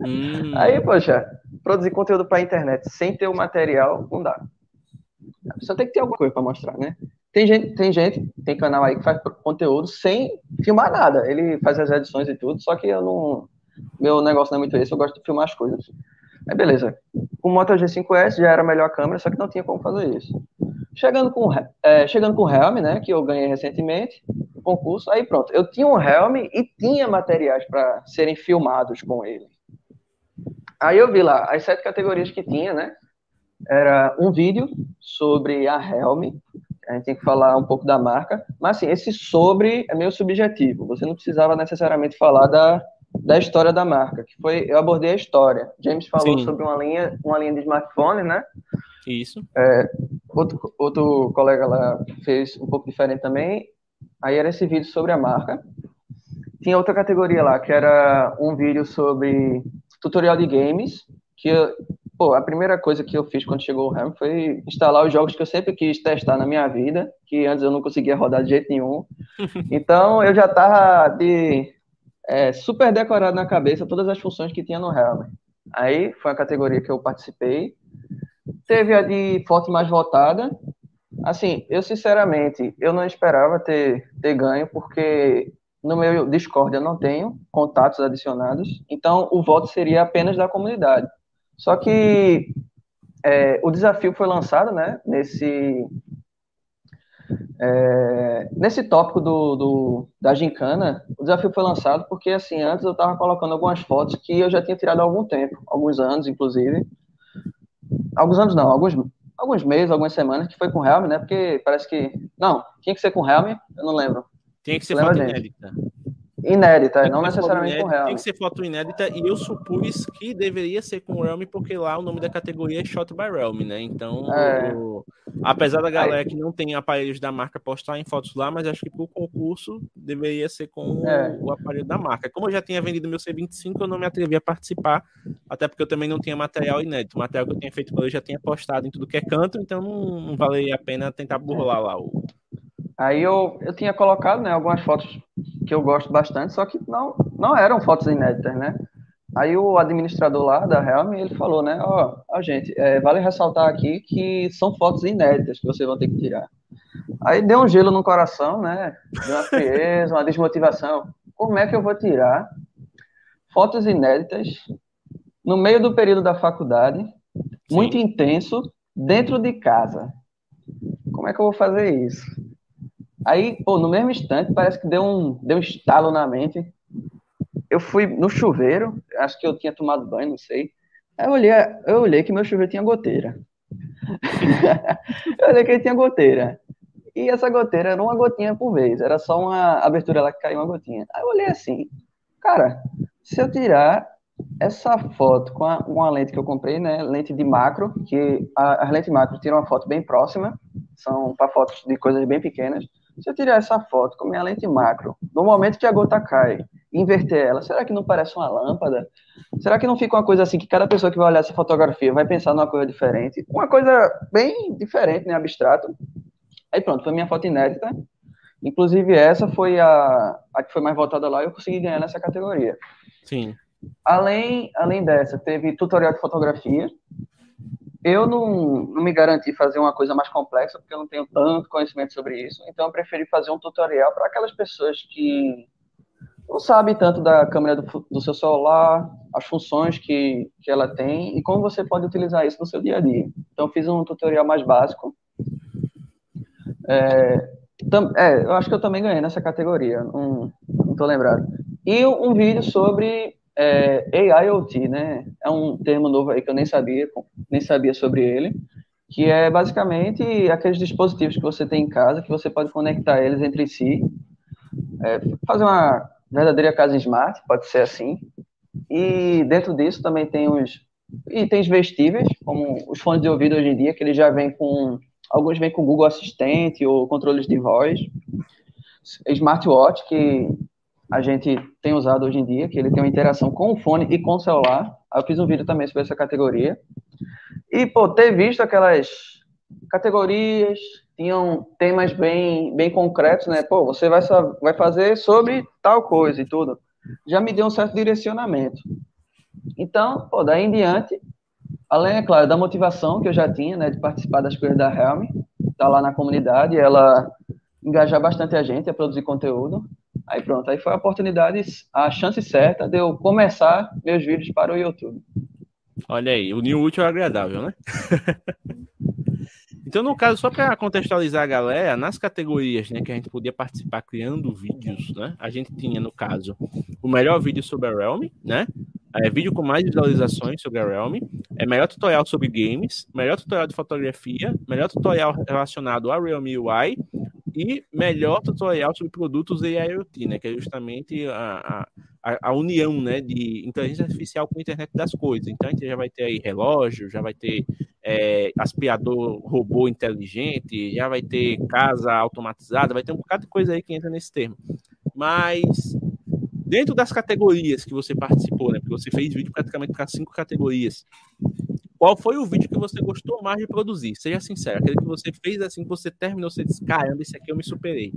Hum. Aí, poxa, produzir conteúdo para internet sem ter o material, não dá. Só tem que ter alguma coisa para mostrar, né? Tem gente, tem gente, tem canal aí que faz conteúdo sem filmar nada. Ele faz as edições e tudo, só que eu não. Meu negócio não é muito esse, eu gosto de filmar as coisas. Aí beleza. Com o Moto G5S já era a melhor câmera, só que não tinha como fazer isso. Chegando com, é, chegando com o Helm, né, que eu ganhei recentemente, no concurso, aí pronto. Eu tinha um Helm e tinha materiais para serem filmados com ele. Aí eu vi lá as sete categorias que tinha, né? Era um vídeo sobre a Helm, a gente tem que falar um pouco da marca, mas assim, esse sobre é meio subjetivo, você não precisava necessariamente falar da, da história da marca, que foi, eu abordei a história. James falou Sim. sobre uma linha, uma linha de smartphone, né? Isso. É, outro, outro colega lá fez um pouco diferente também, aí era esse vídeo sobre a marca. Tinha outra categoria lá, que era um vídeo sobre tutorial de games, que eu, pô, a primeira coisa que eu fiz quando chegou o RAM foi instalar os jogos que eu sempre quis testar na minha vida, que antes eu não conseguia rodar de jeito nenhum. Então eu já tava de é, super decorado na cabeça todas as funções que tinha no Helm. Aí foi a categoria que eu participei. Teve a de foto mais votada. Assim, eu sinceramente, eu não esperava ter, ter ganho, porque no meu Discord eu não tenho contatos adicionados, então o voto seria apenas da comunidade. Só que é, o desafio foi lançado, né, nesse é, nesse tópico do, do, da gincana, o desafio foi lançado porque, assim, antes eu estava colocando algumas fotos que eu já tinha tirado há algum tempo, alguns anos, inclusive. Alguns anos não, alguns, alguns meses, algumas semanas, que foi com Helm, né? Porque parece que... Não, tinha que ser com Helm, eu não lembro. Tinha que ser foto inédita. Inédita, não necessariamente inédita, com Realm. Tem que ser foto inédita e eu supus que deveria ser com Realm, porque lá o nome da categoria é Shot by Realm, né? Então, é. o... apesar da galera que não tem aparelhos da marca postar em fotos lá, mas acho que pro concurso deveria ser com é. o aparelho da marca. Como eu já tinha vendido meu C25, eu não me atrevi a participar, até porque eu também não tinha material inédito. O material que eu tinha feito eu já tinha postado em tudo que é canto, então não, não valeria a pena tentar burlar lá o Aí eu, eu tinha colocado né, algumas fotos que eu gosto bastante, só que não, não eram fotos inéditas, né? Aí o administrador lá da Helm, ele falou, né, ó, oh, gente, é, vale ressaltar aqui que são fotos inéditas que vocês vão ter que tirar. Aí deu um gelo no coração, né, deu uma frieza, uma desmotivação. Como é que eu vou tirar fotos inéditas no meio do período da faculdade, Sim. muito intenso, dentro de casa? Como é que eu vou fazer isso? Aí, pô, no mesmo instante, parece que deu um, deu um estalo na mente. Eu fui no chuveiro, acho que eu tinha tomado banho, não sei. Aí eu olhei, eu olhei que meu chuveiro tinha goteira. eu olhei que ele tinha goteira. E essa goteira era uma gotinha por vez, era só uma abertura lá que caiu uma gotinha. Aí eu olhei assim, cara, se eu tirar essa foto com a, uma lente que eu comprei, né, lente de macro, que as lentes macro tiram uma foto bem próxima, são para fotos de coisas bem pequenas. Se eu tirar essa foto com minha lente macro, no momento que a gota cai, inverter ela, será que não parece uma lâmpada? Será que não fica uma coisa assim que cada pessoa que vai olhar essa fotografia vai pensar numa coisa diferente? Uma coisa bem diferente, né, abstrato. Aí pronto, foi minha foto inédita. Inclusive essa foi a, a que foi mais votada lá e eu consegui ganhar nessa categoria. Sim. Além, além dessa, teve tutorial de fotografia, eu não, não me garanti fazer uma coisa mais complexa, porque eu não tenho tanto conhecimento sobre isso, então eu preferi fazer um tutorial para aquelas pessoas que não sabem tanto da câmera do, do, seu celular, as funções que, que ela tem e como você pode utilizar isso no seu dia a dia. Então, fiz um tutorial mais básico. É, tam, é, eu acho que eu também ganhei nessa categoria, não estou lembrado. E um vídeo sobre é, AIoT, né? É um termo novo aí que eu nem sabia, nem sabia sobre ele, que é basicamente aqueles dispositivos que você tem em casa, que você pode conectar eles entre si, é, fazer uma verdadeira casa smart, pode ser assim. E dentro disso também tem os itens vestíveis, como os fones de ouvido hoje em dia, que eles já vêm com alguns vêm com Google Assistente ou controles de voz. smartwatch que a gente tem usado hoje em dia, que ele tem uma interação com o fone e com o celular. Eu fiz um vídeo também sobre essa categoria. E, pô, ter visto aquelas categorias, tinham temas bem, bem concretos, né? Pô, você vai, vai fazer sobre tal coisa e tudo. Já me deu um certo direcionamento. Então, pô, daí em diante, além, é claro, da motivação que eu já tinha, né, de participar das coisas da Helm, tá lá na comunidade, ela engajar bastante a gente a produzir conteúdo. Aí pronto, aí foi a oportunidade, a chance certa de eu começar meus vídeos para o YouTube. Olha aí, o new útil é agradável, né? Então, no caso, só para contextualizar a galera, nas categorias né, que a gente podia participar criando vídeos, né? A gente tinha, no caso, o melhor vídeo sobre a Realm, né? É, vídeo com mais visualizações sobre a Realm, é melhor tutorial sobre games, melhor tutorial de fotografia, melhor tutorial relacionado à Realme UI e melhor tutorial sobre produtos e IoT, né? Que é justamente a, a, a, união, né? De inteligência artificial com a internet das coisas. Então a gente já vai ter aí relógio, já vai ter é, aspirador robô inteligente, já vai ter casa automatizada, vai ter um bocado de coisa aí que entra nesse termo. Mas dentro das categorias que você participou, né? Porque você fez vídeo praticamente para cinco categorias. Qual foi o vídeo que você gostou mais de produzir? Seja sincero, aquele que você fez assim que você terminou, você disse, caramba, esse aqui eu me superei.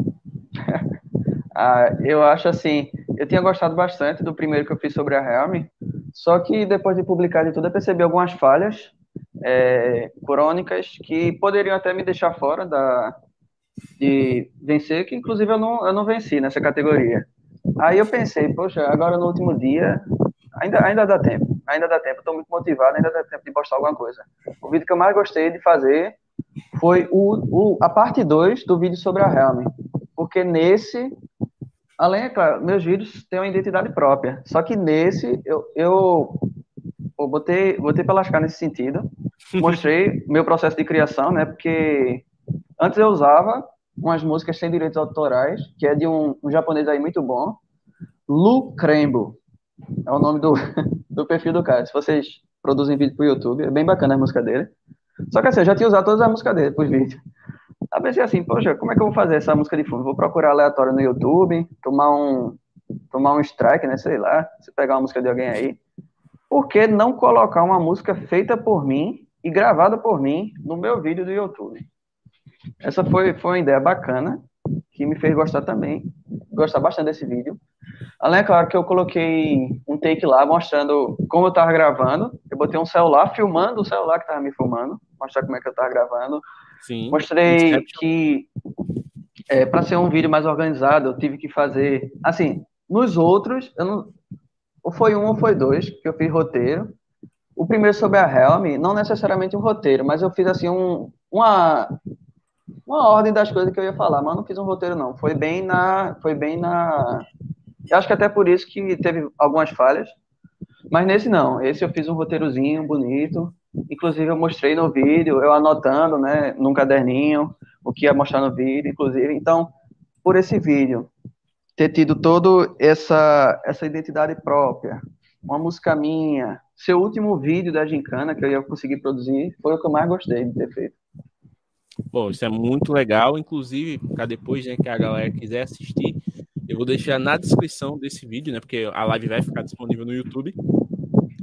ah, eu acho assim, eu tinha gostado bastante do primeiro que eu fiz sobre a Realme, só que depois de publicar de tudo, eu percebi algumas falhas é, crônicas que poderiam até me deixar fora da, de vencer, que inclusive eu não, eu não venci nessa categoria. Aí eu pensei, poxa, agora no último dia, ainda, ainda dá tempo, ainda dá tempo, estou muito motivado, ainda dá tempo de postar alguma coisa. O vídeo que eu mais gostei de fazer foi o, o, a parte 2 do vídeo sobre a Helm, porque nesse, além, é claro, meus vídeos têm uma identidade própria, só que nesse eu, eu, eu botei, botei para lascar nesse sentido, mostrei meu processo de criação, né? Porque antes eu usava umas músicas sem direitos autorais, que é de um, um japonês aí muito bom, Lu Crembo. É o nome do, do perfil do cara. Se vocês produzem vídeo pro YouTube, é bem bacana a música dele. Só que assim, eu já tinha usado todas as músicas dele pros vídeos. Aí pensei assim, poxa, como é que eu vou fazer essa música de fundo? Vou procurar aleatório no YouTube, tomar um, tomar um strike, né? Sei lá, se pegar uma música de alguém aí. Por que não colocar uma música feita por mim e gravada por mim no meu vídeo do YouTube. Essa foi, foi uma ideia bacana, que me fez gostar também, gostar bastante desse vídeo. Além, é claro, que eu coloquei um take lá mostrando como eu estava gravando. Eu botei um celular filmando o celular que estava me filmando, mostrar como é que eu estava gravando. Sim. Mostrei que é, para ser um vídeo mais organizado, eu tive que fazer. Assim, nos outros, eu não, ou foi um ou foi dois que eu fiz roteiro. O primeiro sobre a Helm, não necessariamente um roteiro, mas eu fiz assim um, uma, uma ordem das coisas que eu ia falar, mas não fiz um roteiro não. Foi bem na, foi bem na. Acho que até por isso que teve algumas falhas, mas nesse não. Esse eu fiz um roteirozinho bonito. Inclusive eu mostrei no vídeo, eu anotando, né, num caderninho o que ia mostrar no vídeo, inclusive. Então, por esse vídeo ter tido todo essa essa identidade própria, uma música minha, seu último vídeo da Gincana que eu ia conseguir produzir foi o que eu mais gostei de ter feito. Bom, isso é muito legal. Inclusive, para depois né, que a galera quiser assistir, eu vou deixar na descrição desse vídeo, né? Porque a live vai ficar disponível no YouTube.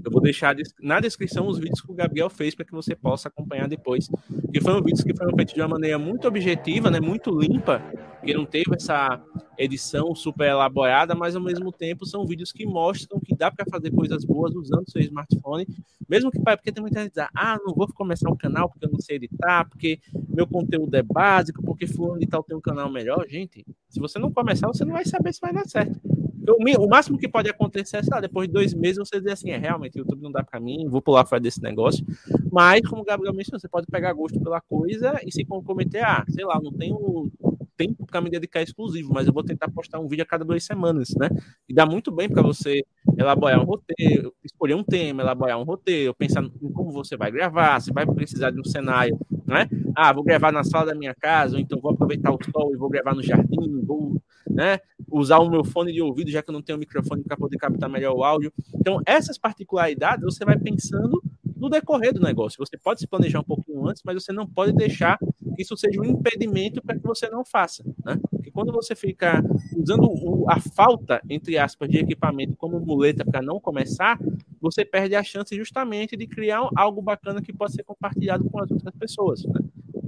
Eu vou deixar na descrição os vídeos que o Gabriel fez para que você possa acompanhar depois. E foram vídeos que foram feitos de uma maneira muito objetiva, né, muito limpa, que não teve essa edição super elaborada, mas ao mesmo tempo são vídeos que mostram que dá para fazer coisas boas usando seu smartphone, mesmo que porque tem muita gente que diz, ah, não vou começar um canal porque eu não sei editar, porque meu conteúdo é básico, porque fulano de tal tem um canal melhor. Gente, se você não começar, você não vai saber se vai dar certo. O, o máximo que pode acontecer é, sei lá, depois de dois meses você dizer assim, é realmente, o YouTube não dá para mim, vou pular fora desse negócio. Mas, como o Gabriel mencionou, você pode pegar gosto pela coisa e se comprometer, ah, sei lá, não tenho tempo para me dedicar exclusivo, mas eu vou tentar postar um vídeo a cada duas semanas, né? E dá muito bem para você elaborar um roteiro, escolher um tema, elaborar um roteiro, pensar em como você vai gravar, se vai precisar de um cenário, né? Ah, vou gravar na sala da minha casa, ou então vou aproveitar o sol e vou gravar no jardim, vou né? Usar o meu fone de ouvido, já que eu não tenho microfone para poder captar melhor o áudio. Então, essas particularidades você vai pensando no decorrer do negócio. Você pode se planejar um pouquinho antes, mas você não pode deixar que isso seja um impedimento para que você não faça, né? Porque quando você fica usando o, a falta, entre aspas, de equipamento como muleta para não começar, você perde a chance justamente de criar algo bacana que pode ser compartilhado com as outras pessoas. Né?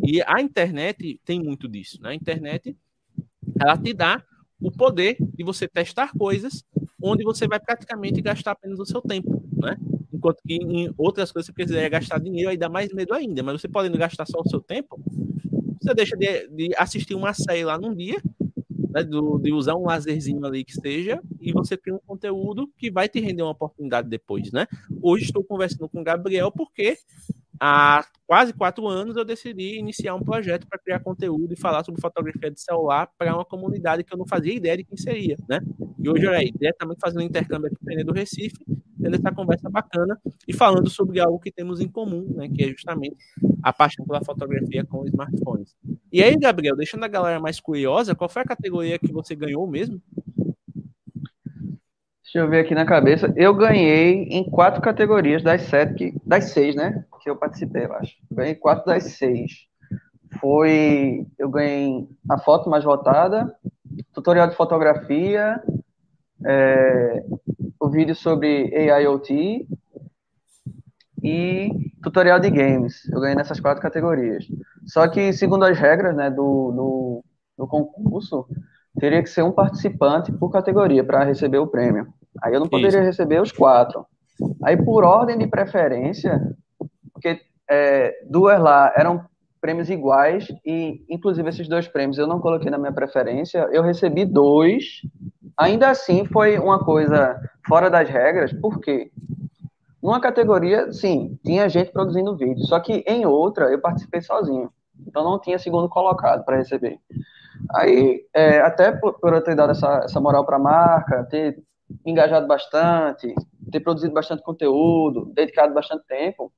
E a internet tem muito disso. Né? A internet ela te dá o poder de você testar coisas onde você vai praticamente gastar apenas o seu tempo, né? Enquanto que em outras coisas você precisaria gastar dinheiro, aí dá mais medo ainda. Mas você podendo gastar só o seu tempo, você deixa de, de assistir uma série lá num dia, né, do, de usar um laserzinho ali que seja, e você cria um conteúdo que vai te render uma oportunidade depois, né? Hoje estou conversando com o Gabriel porque há quase quatro anos eu decidi iniciar um projeto para criar conteúdo e falar sobre fotografia de celular para uma comunidade que eu não fazia ideia de quem seria, né? E hoje, olha aí, diretamente fazendo intercâmbio aqui no do Recife, tendo essa conversa bacana e falando sobre algo que temos em comum, né? Que é justamente a paixão pela fotografia com smartphones. E aí, Gabriel, deixando a galera mais curiosa, qual foi a categoria que você ganhou mesmo? Deixa eu ver aqui na cabeça. Eu ganhei em quatro categorias das sete, que, das seis, né? Que eu participei, eu acho. Ganhei quatro das seis. Foi. Eu ganhei a foto mais votada, tutorial de fotografia, é, o vídeo sobre AIoT e tutorial de games. Eu ganhei nessas quatro categorias. Só que, segundo as regras né, do, do, do concurso, teria que ser um participante por categoria para receber o prêmio. Aí eu não poderia Isso. receber os quatro. Aí, por ordem de preferência, porque é, duas lá eram prêmios iguais, e inclusive esses dois prêmios eu não coloquei na minha preferência, eu recebi dois. Ainda assim, foi uma coisa fora das regras, porque numa categoria, sim, tinha gente produzindo vídeo, só que em outra eu participei sozinho. Então não tinha segundo colocado para receber. Aí, é, até por, por, eu ter dado essa, essa moral para a marca, ter engajado bastante, ter produzido bastante conteúdo, dedicado bastante tempo,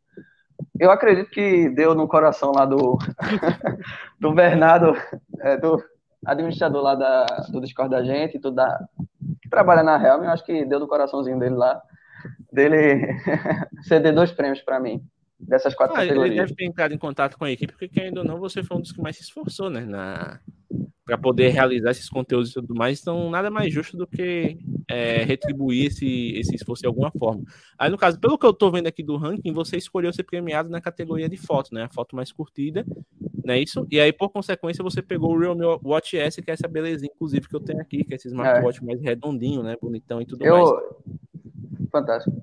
eu acredito que deu no coração lá do, do Bernardo, é, do administrador lá da, do Discord da gente, tudo da, trabalha na Helm, eu acho que deu no coraçãozinho dele lá, dele ceder dois prêmios para mim, dessas quatro ah, categorias. Ele deve ter entrado em contato com a equipe, porque ainda não, você foi um dos que mais se esforçou, né, na, para poder realizar esses conteúdos e tudo mais, então nada mais justo do que é, retribuir esse, esse esforço de alguma forma. Aí, no caso, pelo que eu estou vendo aqui do ranking, você escolheu ser premiado na categoria de foto, né? A foto mais curtida, não é isso? E aí, por consequência, você pegou o Realme Watch S, que é essa belezinha, inclusive, que eu tenho aqui, que é esse smartwatch é. mais redondinho, né? Bonitão e tudo eu... mais. Fantástico.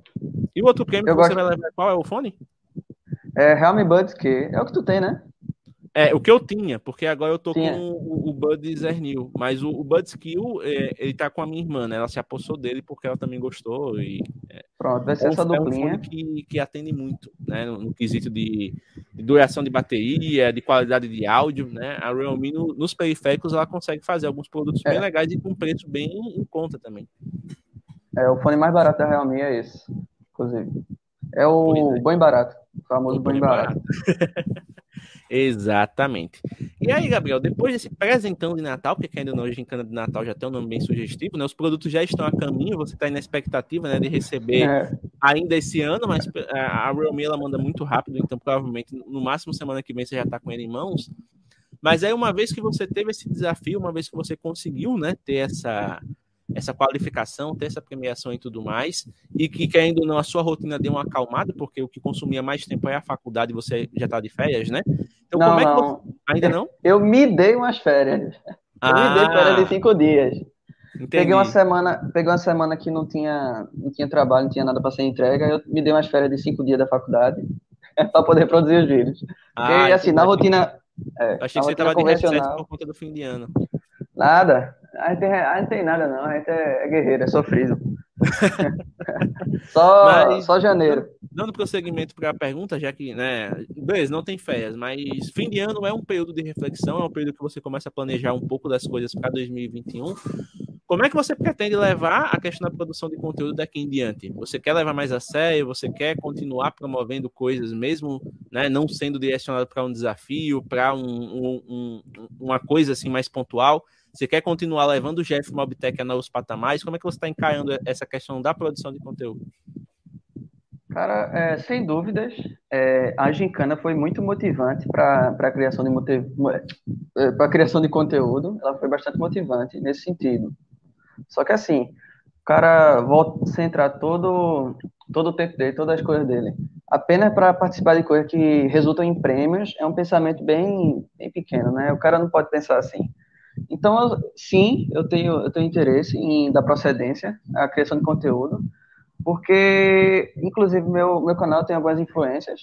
E o outro prêmio eu que gosto... você vai levar qual é o fone? É Realme Buds Q. É o que tu tem, né? É, o que eu tinha, porque agora eu tô com o, o Bud Zernil, mas o, o Bud Skill, é, ele tá com a minha irmã, né? Ela se apossou dele porque ela também gostou e... É, Pronto, vai ser é essa duplinha. É um que, que atende muito, né? No, no quesito de, de, duração de bateria, de qualidade de áudio, né? A Realme, no, nos periféricos, ela consegue fazer alguns produtos bem é. legais e com preço bem em conta também. É, o fone mais barato da Realme é esse, inclusive. É o é. bem barato, o famoso bem barato. barato. Exatamente. E aí, Gabriel, depois desse presentão de Natal, porque ainda não, a gincana de Natal já tem um nome bem sugestivo, né? Os produtos já estão a caminho, você está aí na expectativa, né, de receber é. ainda esse ano, mas é, a Realme ela manda muito rápido, então provavelmente no máximo semana que vem você já está com ele em mãos. Mas aí, uma vez que você teve esse desafio, uma vez que você conseguiu, né, ter essa essa qualificação, ter essa premiação e tudo mais, e que, querendo ou não, a sua rotina deu uma acalmada, porque o que consumia mais tempo é a faculdade e você já está de férias, né? Então, não, como é que não. Você... Ainda não? Eu me dei umas férias. Ah, eu me dei férias de cinco dias. Entendi. Peguei uma semana, peguei uma semana que não tinha, não tinha trabalho, não tinha nada para ser entrega, eu me dei umas férias de cinco dias da faculdade para poder produzir os vídeos. Ah, Porque, assim, na rotina. É, achei que você estava de headset por conta do fim de ano. Nada. A gente, a gente tem nada, não. A gente é, é guerreiro, é sofrido. só, mas, só janeiro. Dando prosseguimento para a pergunta, já que, né, beleza, não tem férias, mas fim de ano é um período de reflexão, é um período que você começa a planejar um pouco das coisas para 2021. Como é que você pretende levar a questão da produção de conteúdo daqui em diante? Você quer levar mais a sério? Você quer continuar promovendo coisas mesmo, né, não sendo direcionado para um desafio, para um, um, um, uma coisa assim mais pontual? Você quer continuar levando o Jeff Mobtech a novos patamares? Como é que você está encarando essa questão da produção de conteúdo? Cara, é, sem dúvidas, é, a gincana foi muito motivante para a criação de. É, criação de conteúdo. Ela foi bastante motivante nesse sentido. Só que assim, o cara volta a centrar todo todo o tempo dele, todas as coisas dele, apenas para participar de coisas que resultam em prêmios, é um pensamento bem, bem pequeno, né? O cara não pode pensar assim. Então, eu, sim, eu tenho eu tenho interesse em dar procedência à criação de conteúdo porque, inclusive, meu, meu canal tem algumas influências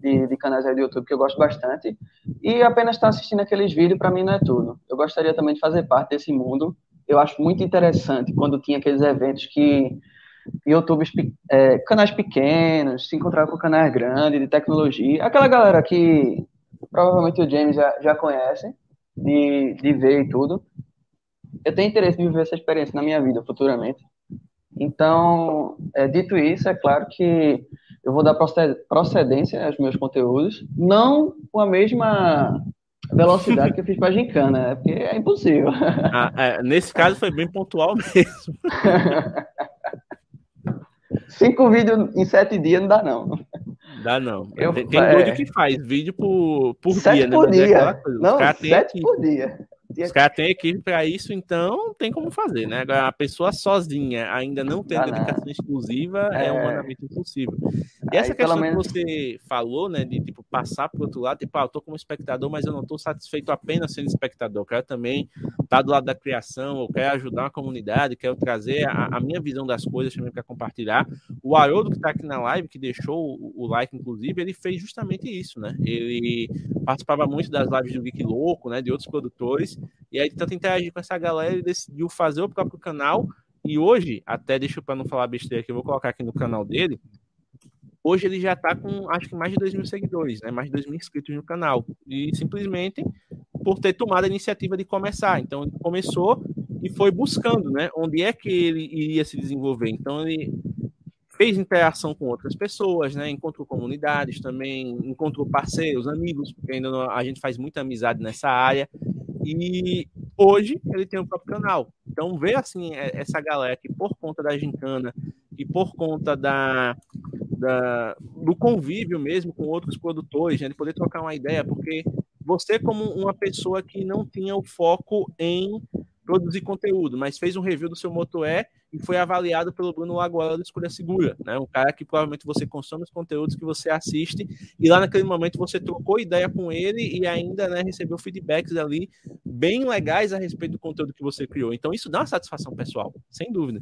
de, de canais aí do YouTube que eu gosto bastante, e apenas estar assistindo aqueles vídeos, para mim, não é tudo. Eu gostaria também de fazer parte desse mundo. Eu acho muito interessante quando tinha aqueles eventos que YouTubes, é, canais pequenos, se encontravam com canais grandes de tecnologia, aquela galera que provavelmente o James já, já conhece, de, de ver e tudo. Eu tenho interesse em viver essa experiência na minha vida futuramente. Então, é, dito isso, é claro que eu vou dar procedência aos meus conteúdos, não com a mesma velocidade que eu fiz para a Gincana, né? porque é impossível. Ah, é, nesse caso foi bem pontual mesmo. Cinco vídeos em sete dias não dá, não. Dá não. Eu, tem tem é... que faz vídeo por, por sete dia, né? por né? Dia. Não, sete por dia. Os caras têm equipe para isso, então tem como fazer, né? Agora, a pessoa sozinha, ainda não tendo dedicação exclusiva, é, é humanamente impossível. E essa Aí, questão menos... que você falou, né, de tipo passar para o outro lado, tipo, ah, eu tô como espectador, mas eu não estou satisfeito apenas sendo espectador. Eu quero também estar tá do lado da criação, eu quero ajudar a comunidade, quero trazer a, a minha visão das coisas também para compartilhar. O Haroldo, que está aqui na live, que deixou o, o, like, inclusive, ele fez justamente isso, né? Ele participava muito das lives do Geek Louco, né, de outros produtores, e aí tenta interagir com essa galera e decidiu fazer o próprio canal. E hoje, até deixa para não falar besteira aqui, eu vou colocar aqui no canal dele. Hoje ele já está com acho que mais de 2 mil seguidores, né? mais de 2 mil inscritos no canal. E simplesmente por ter tomado a iniciativa de começar. Então ele começou e foi buscando né? onde é que ele iria se desenvolver. Então ele fez interação com outras pessoas, né? Encontrou comunidades também, encontrou parceiros, amigos, porque ainda não, a gente faz muita amizade nessa área. E hoje ele tem o próprio canal. Então vê assim é, essa galera que por conta da gincana e por conta da, da do convívio mesmo com outros produtores, né, de poder trocar uma ideia, porque você como uma pessoa que não tinha o foco em produzir conteúdo, mas fez um review do seu Moto E e foi avaliado pelo Bruno Lagoa do Escolha Segura, né? Um cara que provavelmente você consome os conteúdos que você assiste e lá naquele momento você trocou ideia com ele e ainda, né, recebeu feedbacks ali bem legais a respeito do conteúdo que você criou. Então isso dá uma satisfação pessoal, sem dúvida.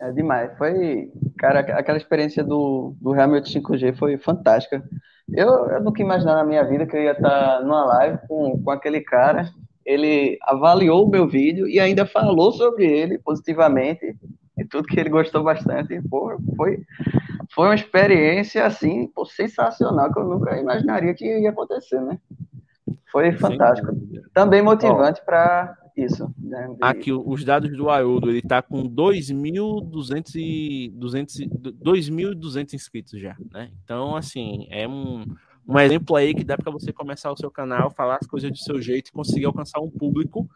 É demais. Foi, cara, aquela experiência do, do Hamilton 5G foi fantástica. Eu, eu nunca imaginava na minha vida que eu ia estar numa live com, com aquele cara ele avaliou o meu vídeo e ainda falou sobre ele positivamente e tudo que ele gostou bastante. E, pô, foi, foi uma experiência assim pô, sensacional que eu nunca imaginaria que ia acontecer, né? Foi fantástico. Também motivante para isso. Né? Aqui, os dados do Haroldo, ele está com 2.200 inscritos já, né? Então, assim, é um um exemplo aí que dá para você começar o seu canal, falar as coisas do seu jeito e conseguir alcançar um público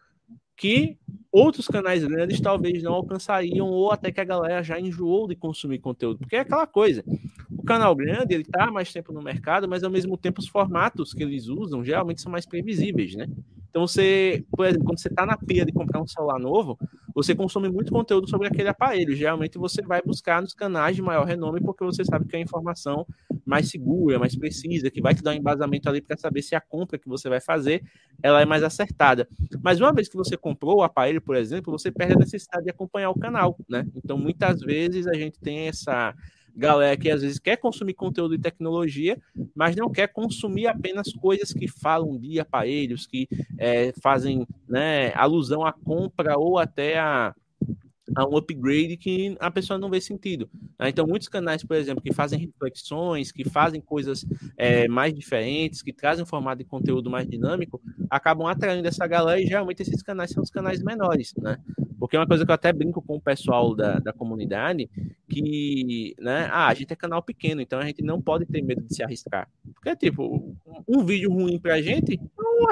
que outros canais grandes talvez não alcançariam ou até que a galera já enjoou de consumir conteúdo. Porque é aquela coisa, o canal grande, ele tá mais tempo no mercado, mas ao mesmo tempo os formatos que eles usam geralmente são mais previsíveis, né? Então você, por exemplo, quando você está na pia de comprar um celular novo, você consome muito conteúdo sobre aquele aparelho. Geralmente você vai buscar nos canais de maior renome porque você sabe que a informação mais segura, mais precisa, que vai te dar um embasamento ali para saber se a compra que você vai fazer ela é mais acertada. Mas uma vez que você comprou o aparelho, por exemplo, você perde a necessidade de acompanhar o canal, né? Então muitas vezes a gente tem essa galera que às vezes quer consumir conteúdo de tecnologia, mas não quer consumir apenas coisas que falam de aparelhos, que é, fazem né, alusão à compra ou até a, a um upgrade que a pessoa não vê sentido. Né? Então, muitos canais, por exemplo, que fazem reflexões, que fazem coisas é, mais diferentes, que trazem um formato de conteúdo mais dinâmico, acabam atraindo essa galera e geralmente esses canais são os canais menores, né? Porque é uma coisa que eu até brinco com o pessoal da, da comunidade, que, né, ah, a gente é canal pequeno, então a gente não pode ter medo de se arriscar. Porque, tipo, um vídeo ruim pra gente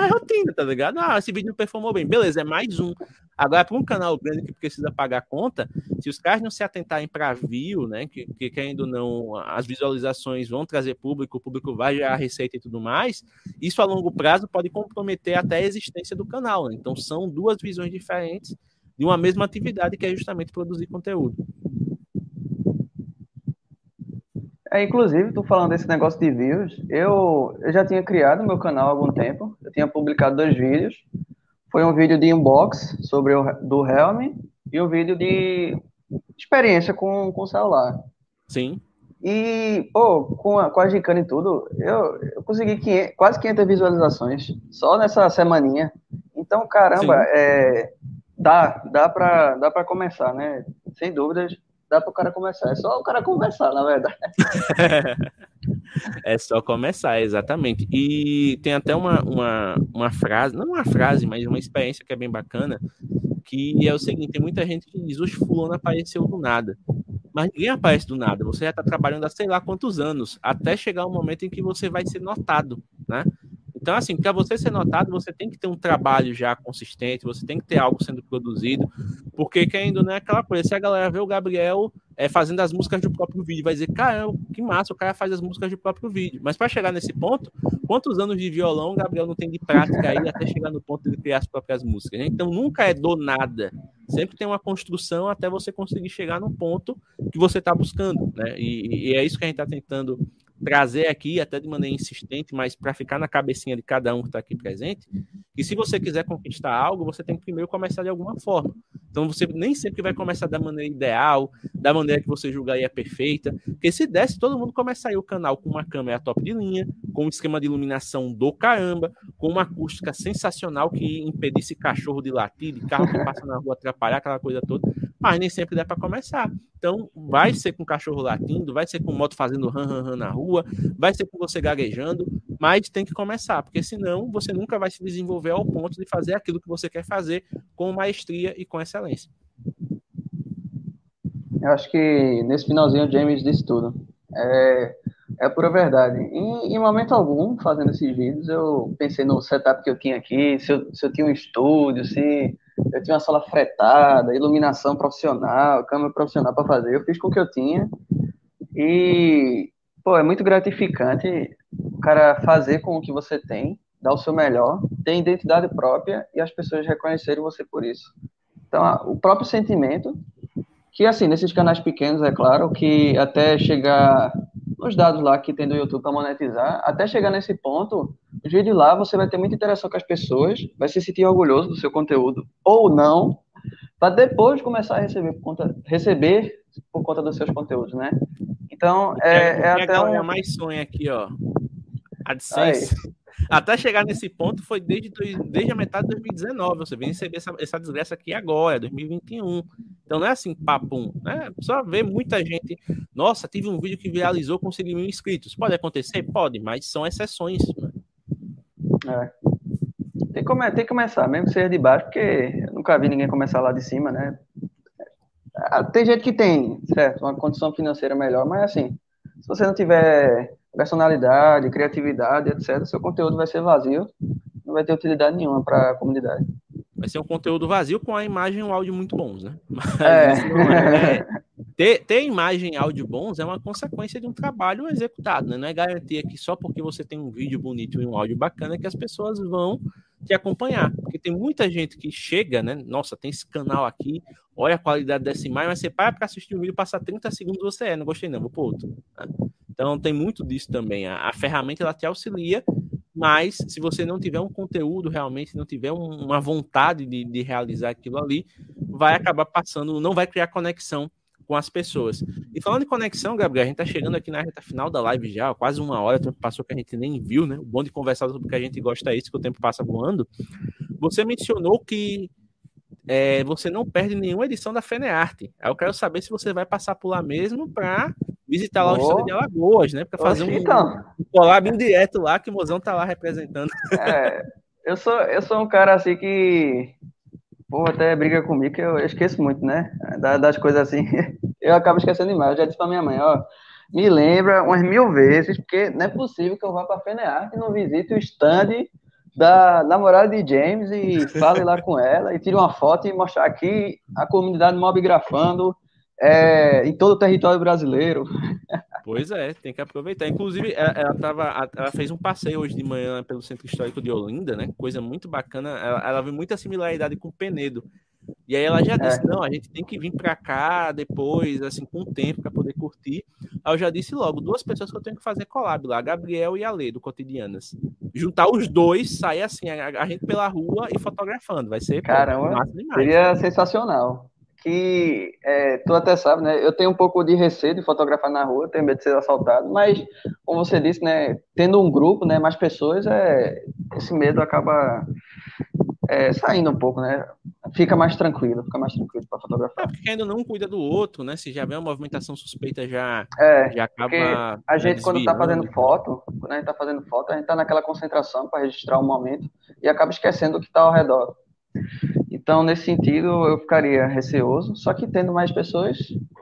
é rotina, tá ligado? Ah, esse vídeo não performou bem. Beleza, é mais um. Agora, para um canal grande que precisa pagar conta, se os caras não se atentarem para view, né? Que, que querendo não, as visualizações vão trazer público, o público vai gerar receita e tudo mais, isso a longo prazo pode comprometer até a existência do canal. Né? Então, são duas visões diferentes de uma mesma atividade que é justamente produzir conteúdo. É, inclusive, tu falando desse negócio de views, eu, eu já tinha criado meu canal há algum tempo, eu tinha publicado dois vídeos, foi um vídeo de unbox sobre o do Helm e um vídeo de experiência com, o celular. Sim. E, pô, com a, com a Gicana e tudo, eu, eu consegui 500, quase 500 visualizações só nessa semaninha. Então, caramba, é, dá, dá pra, dá pra começar, né? Sem dúvidas, dá para o cara começar. É só o cara começar, na verdade. é só começar, exatamente. E tem até uma, uma, uma frase, não uma frase, mas uma experiência que é bem bacana, que é o seguinte, tem muita gente que diz, o fulano apareceu do nada. Mas ninguém aparece do nada. Você já está trabalhando há sei lá quantos anos, até chegar o um momento em que você vai ser notado, né? Então, assim, para você ser notado, você tem que ter um trabalho já consistente, você tem que ter algo sendo produzido, porque querendo não é aquela coisa, se a galera vê o Gabriel é, fazendo as músicas do próprio vídeo, vai dizer, caramba, que massa, o cara faz as músicas do próprio vídeo. Mas para chegar nesse ponto, quantos anos de violão o Gabriel não tem de prática aí até chegar no ponto de criar as próprias músicas? Né? Então, nunca é do nada. Sempre tem uma construção até você conseguir chegar no ponto que você está buscando, né? E, e é isso que a gente está tentando trazer aqui, até de maneira insistente, mas para ficar na cabecinha de cada um que está aqui presente, que se você quiser conquistar algo, você tem que primeiro começar de alguma forma. Então você nem sempre vai começar da maneira ideal, da maneira que você julgaria perfeita, porque se desse, todo mundo começaria o canal com uma câmera top de linha, com um esquema de iluminação do caramba, com uma acústica sensacional que impedisse cachorro de latir, de carro que passa na rua atrapalhar aquela coisa toda mas nem sempre dá para começar. Então, vai ser com cachorro latindo, vai ser com moto fazendo ran, ran, ran na rua, vai ser com você gaguejando, mas tem que começar, porque senão você nunca vai se desenvolver ao ponto de fazer aquilo que você quer fazer com maestria e com excelência. Eu acho que nesse finalzinho o James disse tudo. É, é pura verdade. Em, em, momento algum, fazendo esses vídeos, eu pensei no setup que eu tinha aqui, se eu, se eu tinha um estúdio, se eu tinha uma sala fretada, iluminação profissional, câmera profissional para fazer. Eu fiz com o que eu tinha. E, pô, é muito gratificante o cara fazer com o que você tem, dar o seu melhor, ter identidade própria e as pessoas reconhecerem você por isso. Então, o próprio sentimento, que assim, nesses canais pequenos, é claro, que até chegar nos dados lá que tem do YouTube para monetizar, até chegar nesse ponto, os vídeos lá você vai ter muita interação com as pessoas, vai se sentir orgulhoso do seu conteúdo ou não, para depois começar a receber por conta, receber por conta dos seus conteúdos, né? Então, é, é, é até um... mais sonho aqui, ó. AdSense. Aí. Até chegar nesse ponto foi desde, desde a metade de 2019. Você vem receber essa, essa desgraça aqui agora, 2021. Então não é assim, papum. Né? Só ver muita gente. Nossa, tive um vídeo que viralizou, consegui mil inscritos. Pode acontecer? Pode, mas são exceções. Né? É. Tem, que, tem que começar, mesmo que seja de baixo, porque eu nunca vi ninguém começar lá de cima, né? Ah, tem gente que tem, certo, uma condição financeira melhor, mas assim, se você não tiver personalidade, criatividade, etc., seu conteúdo vai ser vazio, não vai ter utilidade nenhuma para a comunidade. Vai ser um conteúdo vazio com a imagem e o áudio muito bons, né? É. é. Ter, ter imagem e áudio bons é uma consequência de um trabalho executado, né? Não é garantia que só porque você tem um vídeo bonito e um áudio bacana que as pessoas vão te acompanhar. Porque tem muita gente que chega, né? Nossa, tem esse canal aqui, olha a qualidade dessa imagem, mas você para para assistir um vídeo, passa 30 segundos, você é, não gostei não, vou pro outro. Né? Então tem muito disso também. A, a, ferramenta ela te auxilia, mas se você não tiver um conteúdo realmente, não tiver um, uma vontade de, de realizar aquilo ali, vai acabar passando, não vai criar conexão com as pessoas. E falando em conexão, Gabriel, a gente tá chegando aqui na reta final da live já, quase uma hora, tempo passou que a gente nem viu, né? O bom de conversar sobre o que a gente gosta é isso, que o tempo passa voando. Você mencionou que é, você não perde nenhuma edição da Fenearte. Aí eu quero saber se você vai passar por lá mesmo para visitar lá o estado de Alagoas, né? Para fazer um, então. um collab indireto lá, que o Mozão tá lá representando. É, eu sou, eu sou um cara assim que. Pô, até briga comigo, que eu esqueço muito, né? Das coisas assim. Eu acabo esquecendo demais. Eu já disse pra minha mãe, ó. Me lembra umas mil vezes, porque não é possível que eu vá para a Fenearte e não visite o stand da namorada de James e fale lá com ela e tire uma foto e mostrar aqui a comunidade mobigrafando é, em todo o território brasileiro. Pois é, tem que aproveitar. Inclusive, ela, ela, tava, ela fez um passeio hoje de manhã pelo Centro Histórico de Olinda, né? Coisa muito bacana. Ela, ela viu muita similaridade com o Penedo. E aí ela já disse: é. não, a gente tem que vir para cá depois, assim, com o tempo, para poder curtir. Aí eu já disse logo: duas pessoas que eu tenho que fazer collab lá, Gabriel e Ale, do Cotidianas. Juntar os dois, sair assim, a, a gente pela rua e fotografando. Vai ser Caramba, pô, seria sensacional que é, tu até sabe, né? Eu tenho um pouco de receio de fotografar na rua, tenho medo de ser assaltado, mas como você disse, né? Tendo um grupo, né? Mais pessoas, é, esse medo acaba é, saindo um pouco, né? Fica mais tranquilo, fica mais tranquilo para fotografar. É, porque ainda não cuida do outro, né? Se já vê uma movimentação suspeita, já, é, já acaba. A gente, quando tá fazendo foto, quando a gente tá fazendo foto, a gente tá naquela concentração para registrar o um momento e acaba esquecendo o que tá ao redor. Então, nesse sentido, eu ficaria receoso, só que tendo mais pessoas,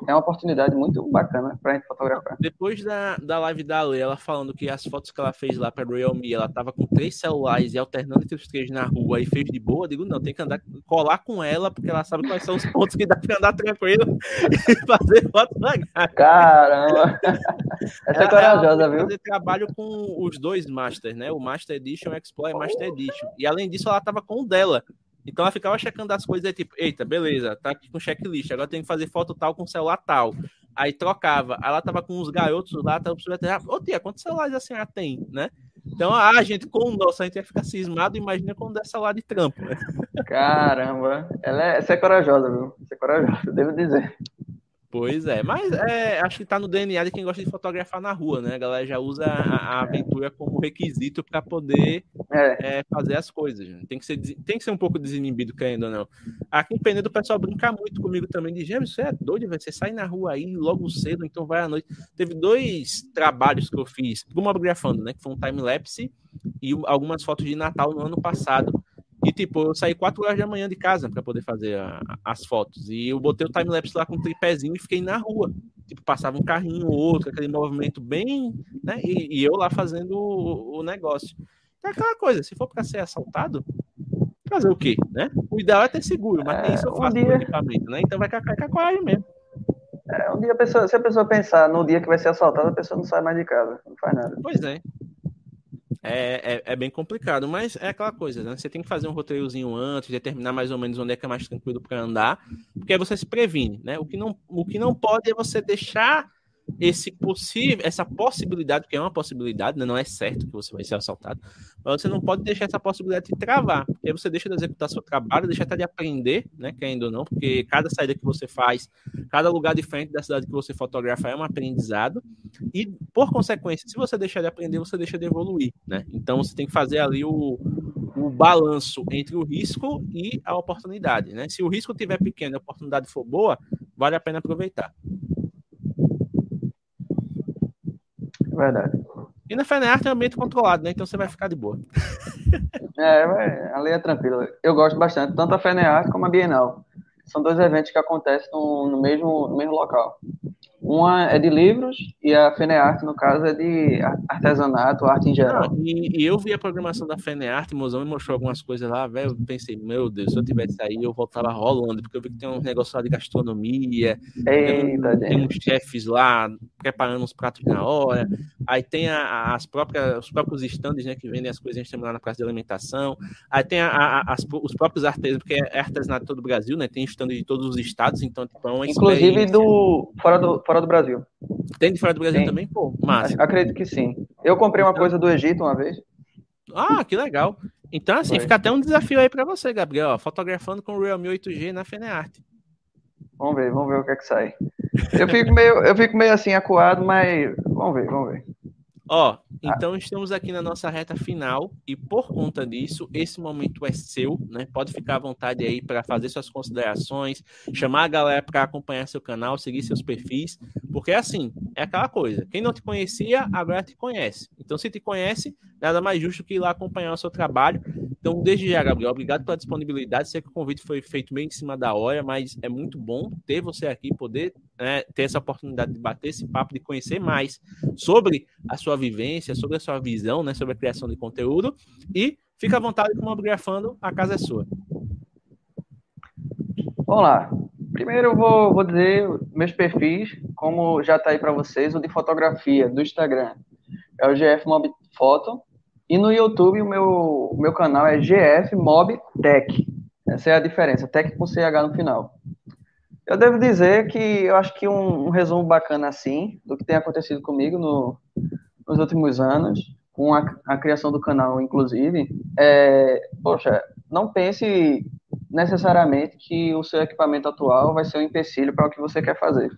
é uma oportunidade muito bacana para a gente fotografar. Depois da, da live da Ale, ela falando que as fotos que ela fez lá para Realme, ela tava com três celulares e alternando entre os três na rua e fez de boa, digo, não, tem que andar, colar com ela, porque ela sabe quais são os pontos que dá para andar tranquilo e fazer foto legal. Caramba! Essa é corajosa, viu? Fazer trabalho com os dois Masters, né? O Master Edition e o Explorer Master Edition. E além disso, ela tava com o dela. Então ela ficava checando as coisas, tipo, eita, beleza, tá aqui com checklist, agora tem que fazer foto tal com celular tal. Aí trocava. Aí ela tava com uns garotos lá, tava precisando ô tia, quantos celulares a senhora tem, né? Então, a gente, com o nosso, a gente ia ficar cismado, imagina quando é celular de trampo, né? Caramba, ela é, essa é corajosa, viu? Essa é corajosa, devo dizer. Pois é, mas é, acho que tá no DNA de quem gosta de fotografar na rua, né? A galera já usa a, a aventura como requisito para poder é. É, fazer as coisas. Né? Tem, que ser, tem que ser um pouco desinibido, querendo ou não. Aqui em Penedo o pessoal brinca muito comigo também, de gêmeos, você é doido, você sai na rua aí logo cedo, então vai à noite. Teve dois trabalhos que eu fiz, uma mobografando, né? Que foi um time-lapse e algumas fotos de Natal no ano passado. E, tipo, eu saí 4 horas da manhã de casa para poder fazer a, as fotos. E eu botei o time-lapse lá com um tripézinho e fiquei na rua. Tipo, passava um carrinho ou outro, aquele movimento bem, né? E, e eu lá fazendo o, o negócio. É aquela coisa, se for para ser assaltado, fazer o quê, né? O ideal é ter seguro, mas é, tem isso eu faço um dia... equipamento, né? Então vai com a coragem mesmo. É, um dia a pessoa, se a pessoa pensar no dia que vai ser assaltada, a pessoa não sai mais de casa, não faz nada. Pois é é, é, é, bem complicado, mas é aquela coisa, né? Você tem que fazer um roteirozinho antes, determinar mais ou menos onde é que é mais tranquilo para andar, porque aí você se previne, né? O que não, o que não pode é você deixar esse possível, essa possibilidade, porque é uma possibilidade, né? não é certo que você vai ser assaltado, mas você não pode deixar essa possibilidade de travar, porque você deixa de executar seu trabalho, deixa até de aprender, né, querendo ou não, porque cada saída que você faz, cada lugar diferente da cidade que você fotografa é um aprendizado, e por consequência, se você deixar de aprender, você deixa de evoluir, né? Então você tem que fazer ali o, o balanço entre o risco e a oportunidade, né? Se o risco tiver pequeno e a oportunidade for boa, vale a pena aproveitar. Verdade. E na FENEARTE é um ambiente controlado, né? Então você vai ficar de boa. é, a lei é tranquila. Eu gosto bastante, tanto a FENEARTE como a Bienal. São dois eventos que acontecem no, no mesmo, no mesmo local. Uma é de livros e a FENEARTE, no caso, é de artesanato, arte em geral. Não, e, e, eu vi a programação da FENEARTE, o mozão me mostrou algumas coisas lá, velho. Eu pensei, meu Deus, se eu tivesse aí, eu voltava rolando, porque eu vi que tem um negócio lá de gastronomia, Eita, tem, tem uns chefes lá preparando uns pratos na hora. Aí tem a, as próprias, os próprios estandes, né, que vendem as coisas que lá na praça de alimentação. Aí tem a, a, as, os próprios artesãos, porque é artesanato todo o Brasil, né? Tem stand de todos os estados, então tipo, é uma Inclusive do fora do fora do Brasil. Tem de fora do Brasil também, pô. Mas acredito que sim. Eu comprei uma então... coisa do Egito uma vez. Ah, que legal. Então, assim, Foi. fica até um desafio aí para você, Gabriel, ó, fotografando com o Realme 8G na FeneArt. Vamos ver, vamos ver o que é que sai. Eu fico meio, eu fico meio assim acuado, mas vamos ver, vamos ver. Ó, então estamos aqui na nossa reta final e por conta disso, esse momento é seu, né? Pode ficar à vontade aí para fazer suas considerações, chamar a galera para acompanhar seu canal, seguir seus perfis, porque assim, é aquela coisa. Quem não te conhecia, agora te conhece. Então, se te conhece, nada mais justo que ir lá acompanhar o seu trabalho. Então, desde já, Gabriel, obrigado pela disponibilidade. Sei que o convite foi feito meio em cima da hora, mas é muito bom ter você aqui, poder né, ter essa oportunidade de bater esse papo, de conhecer mais sobre a sua vivência, sobre a sua visão, né, sobre a criação de conteúdo. E Fica à vontade como grafando, a casa é sua. Vamos lá. Primeiro eu vou, vou dizer meus perfis, como já está aí para vocês, o de fotografia do Instagram é o GF Mob Foto. E no YouTube o meu, o meu canal é GF Mob Tech. Essa é a diferença, Tech com CH no final. Eu devo dizer que eu acho que um, um resumo bacana assim do que tem acontecido comigo no, nos últimos anos, com a, a, criação do canal, inclusive, é, poxa, não pense necessariamente que o seu equipamento atual vai ser um empecilho para o que você quer fazer.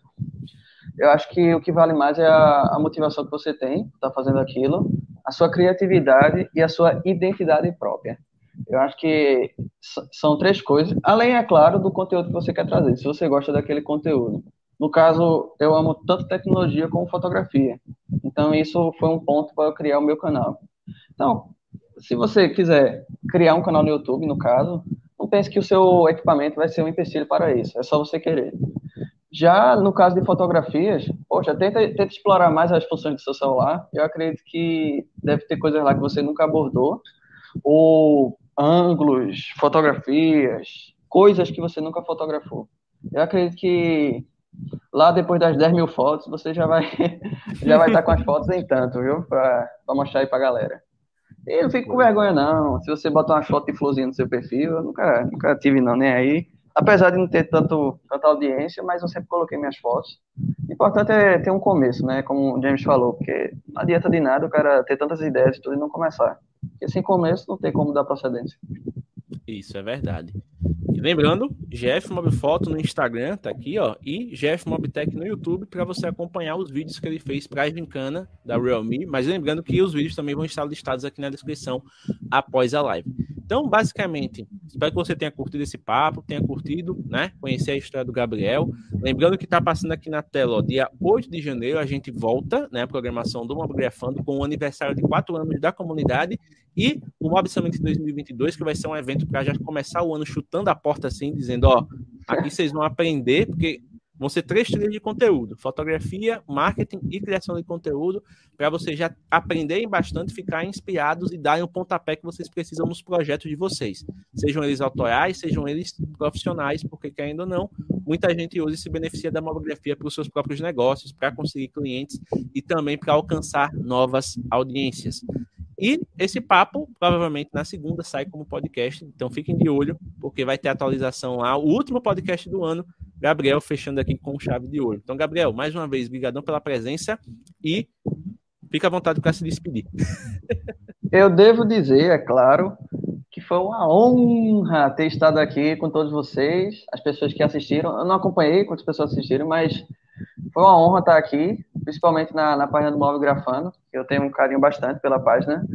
Eu acho que o que vale mais é a, a motivação que você tem, está fazendo aquilo, a sua criatividade e a sua identidade própria. Eu acho que são três coisas, além, é claro, do conteúdo que você quer trazer, se você gosta daquele conteúdo. No caso, eu amo tanto tecnologia como fotografia. Então, isso foi um ponto para eu criar o meu canal. Então, se você quiser criar um canal no YouTube, no caso, não pense que o seu equipamento vai ser um empecilho para isso. É só você querer. Já no caso de fotografias, poxa, tenta, tenta explorar mais as funções do seu celular. Eu acredito que deve ter coisas lá que você nunca abordou. Ou ângulos, fotografias, coisas que você nunca fotografou. Eu acredito que lá depois das 10 mil fotos, você já vai já vai estar com as fotos em tanto, viu? Para mostrar aí para a galera. E não fique com vergonha, não. Se você botar uma foto de florzinha no seu perfil, eu nunca, nunca tive, não, nem aí. Apesar de não ter tanto, tanta audiência, mas eu sempre coloquei minhas fotos. O importante é ter um começo, né? Como o James falou, porque não adianta de nada o cara ter tantas ideias e tudo e não começar. Porque sem começo não tem como dar procedência. Isso é verdade. E lembrando, GF Mob Foto no Instagram, tá aqui, ó, e GF Mobtech no YouTube para você acompanhar os vídeos que ele fez para a gincana da Realme, mas lembrando que os vídeos também vão estar listados aqui na descrição após a live. Então, basicamente, espero que você tenha curtido esse papo, tenha curtido, né? Conhecer a história do Gabriel. Lembrando que está passando aqui na tela, ó, dia 8 de janeiro, a gente volta, né? A programação do Mobgrafando com o aniversário de 4 anos da comunidade e o Mob Summit 2022, que vai ser um evento para já começar o ano chutando a porta assim, dizendo: ó, aqui vocês vão aprender, porque Vão ser três trilhas de conteúdo: fotografia, marketing e criação de conteúdo, para vocês já aprenderem bastante, ficarem inspirados e darem o pontapé que vocês precisam nos projetos de vocês. Sejam eles autorais, sejam eles profissionais, porque querendo ou não, muita gente hoje se beneficia da mamografia para os seus próprios negócios, para conseguir clientes e também para alcançar novas audiências. E esse papo, provavelmente na segunda, sai como podcast. Então fiquem de olho, porque vai ter atualização lá. O último podcast do ano Gabriel fechando aqui com chave de ouro. Então, Gabriel, mais uma vez, brigadão pela presença e fica à vontade para se despedir. Eu devo dizer, é claro, que foi uma honra ter estado aqui com todos vocês, as pessoas que assistiram. Eu não acompanhei quantas pessoas assistiram, mas foi uma honra estar aqui, principalmente na, na página do Móvel Grafando. Eu tenho um carinho bastante pela página.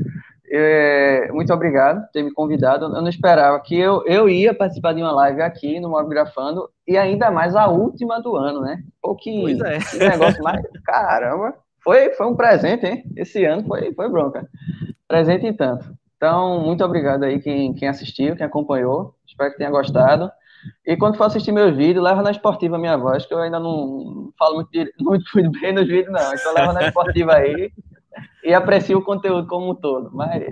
É, muito obrigado por ter me convidado. Eu não esperava que eu, eu ia participar de uma live aqui no Mobgrafando e ainda mais a última do ano, né? Pouquinho. Pois é. Que negócio mais. Caramba! Foi, foi um presente, hein? Esse ano foi, foi bronca. Presente em tanto. Então, muito obrigado aí quem, quem assistiu, quem acompanhou. Espero que tenha gostado. E quando for assistir meus vídeos, leva na esportiva a minha voz, que eu ainda não falo muito, muito, muito bem nos vídeos, não. Então leva na esportiva aí e aprecio o conteúdo como um todo. Mas...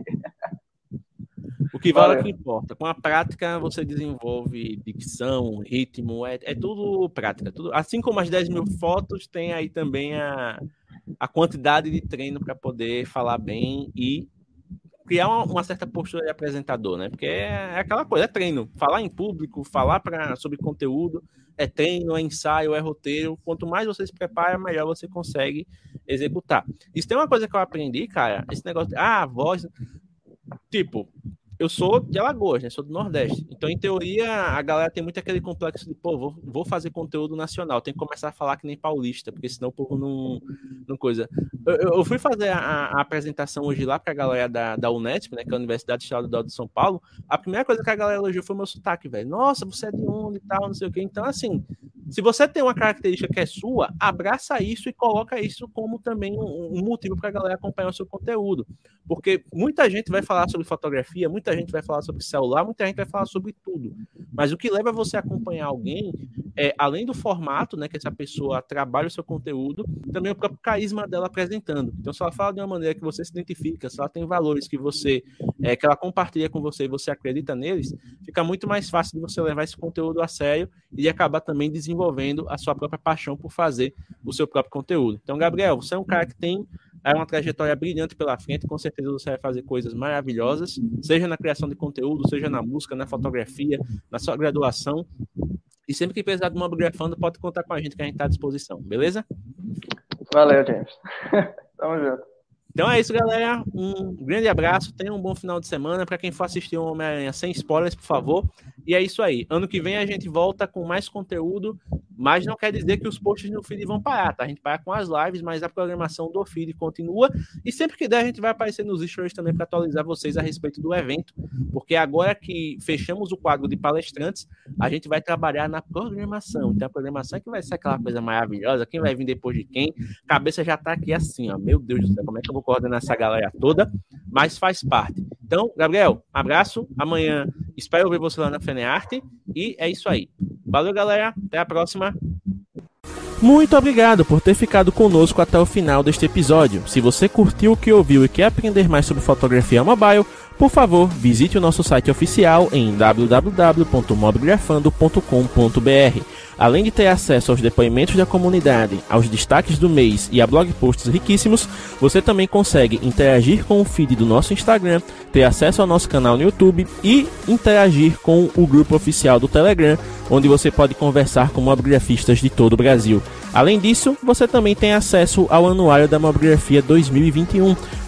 O que vale é o que importa. Com a prática, você desenvolve dicção, ritmo, é, é tudo prática. Tudo, assim como as 10 mil fotos, tem aí também a, a quantidade de treino para poder falar bem e criar uma, uma, certa postura de apresentador, né? Porque é, é, aquela coisa, é treino. Falar em público, falar pra, sobre conteúdo, é treino, é ensaio, é roteiro. Quanto mais você se prepara, melhor você consegue executar. Isso tem uma coisa que eu aprendi, cara, esse negócio de, ah, voz. Tipo, eu sou de Alagoas, né? Sou do Nordeste. Então, em teoria, a galera tem muito aquele complexo de, pô, vou, vou fazer conteúdo nacional, tem que começar a falar que nem paulista, porque senão o povo não, não coisa. Eu, eu fui fazer a, a, apresentação hoje lá pra galera da, da Unesp, né? Que é a Universidade Estadual de São Paulo. A primeira coisa que a galera elogiou foi o meu sotaque, velho. Nossa, você é de onde e tal, não sei o quê. Então, assim, se você tem uma característica que é sua, abraça isso e coloca isso como também um, um motivo para a galera acompanhar o seu conteúdo. Porque muita gente vai falar sobre fotografia, muita gente vai falar sobre celular, muita gente vai falar sobre tudo. Mas o que leva você a acompanhar alguém é, além do formato, né, que essa pessoa trabalha o seu conteúdo, também o próprio carisma dela apresentando. Então, se ela fala de uma maneira que você se identifica, se ela tem valores que você, é, que ela compartilha com você e você acredita neles, fica muito mais fácil de você levar esse conteúdo a sério e acabar também desenvolvendo a sua própria paixão por fazer o seu próprio conteúdo. Então, Gabriel, você é um cara que tem é uma trajetória brilhante pela frente, com certeza você vai fazer coisas maravilhosas, seja na criação de conteúdo, seja na música, na fotografia, na sua graduação. E sempre que precisar de uma bibliografando, pode contar com a gente que a gente está à disposição, beleza? Valeu, James. Tamo junto. Então é isso, galera. Um grande abraço. Tenha um bom final de semana. Para quem for assistir o Homem-Aranha sem spoilers, por favor. E é isso aí. Ano que vem a gente volta com mais conteúdo, mas não quer dizer que os posts no feed vão parar, tá? A gente para com as lives, mas a programação do feed continua. E sempre que der, a gente vai aparecer nos stories também para atualizar vocês a respeito do evento, porque agora que fechamos o quadro de palestrantes, a gente vai trabalhar na programação. Então a programação é que vai ser aquela coisa maravilhosa. Quem vai vir depois de quem? Cabeça já tá aqui assim, ó. Meu Deus do céu, como é que eu vou coordenar essa galera toda? Mas faz parte. Então, Gabriel, abraço. Amanhã espero ver você lá na Fenearte. E é isso aí. Valeu, galera. Até a próxima. Muito obrigado por ter ficado conosco até o final deste episódio. Se você curtiu o que ouviu e quer aprender mais sobre fotografia mobile, por favor, visite o nosso site oficial em www.mobigrafando.com.br. Além de ter acesso aos depoimentos da comunidade, aos destaques do mês e a blog posts riquíssimos, você também consegue interagir com o feed do nosso Instagram, ter acesso ao nosso canal no YouTube e interagir com o grupo oficial do Telegram, onde você pode conversar com mobigrafistas de todo o Brasil. Além disso, você também tem acesso ao Anuário da Mobigrafia 2021,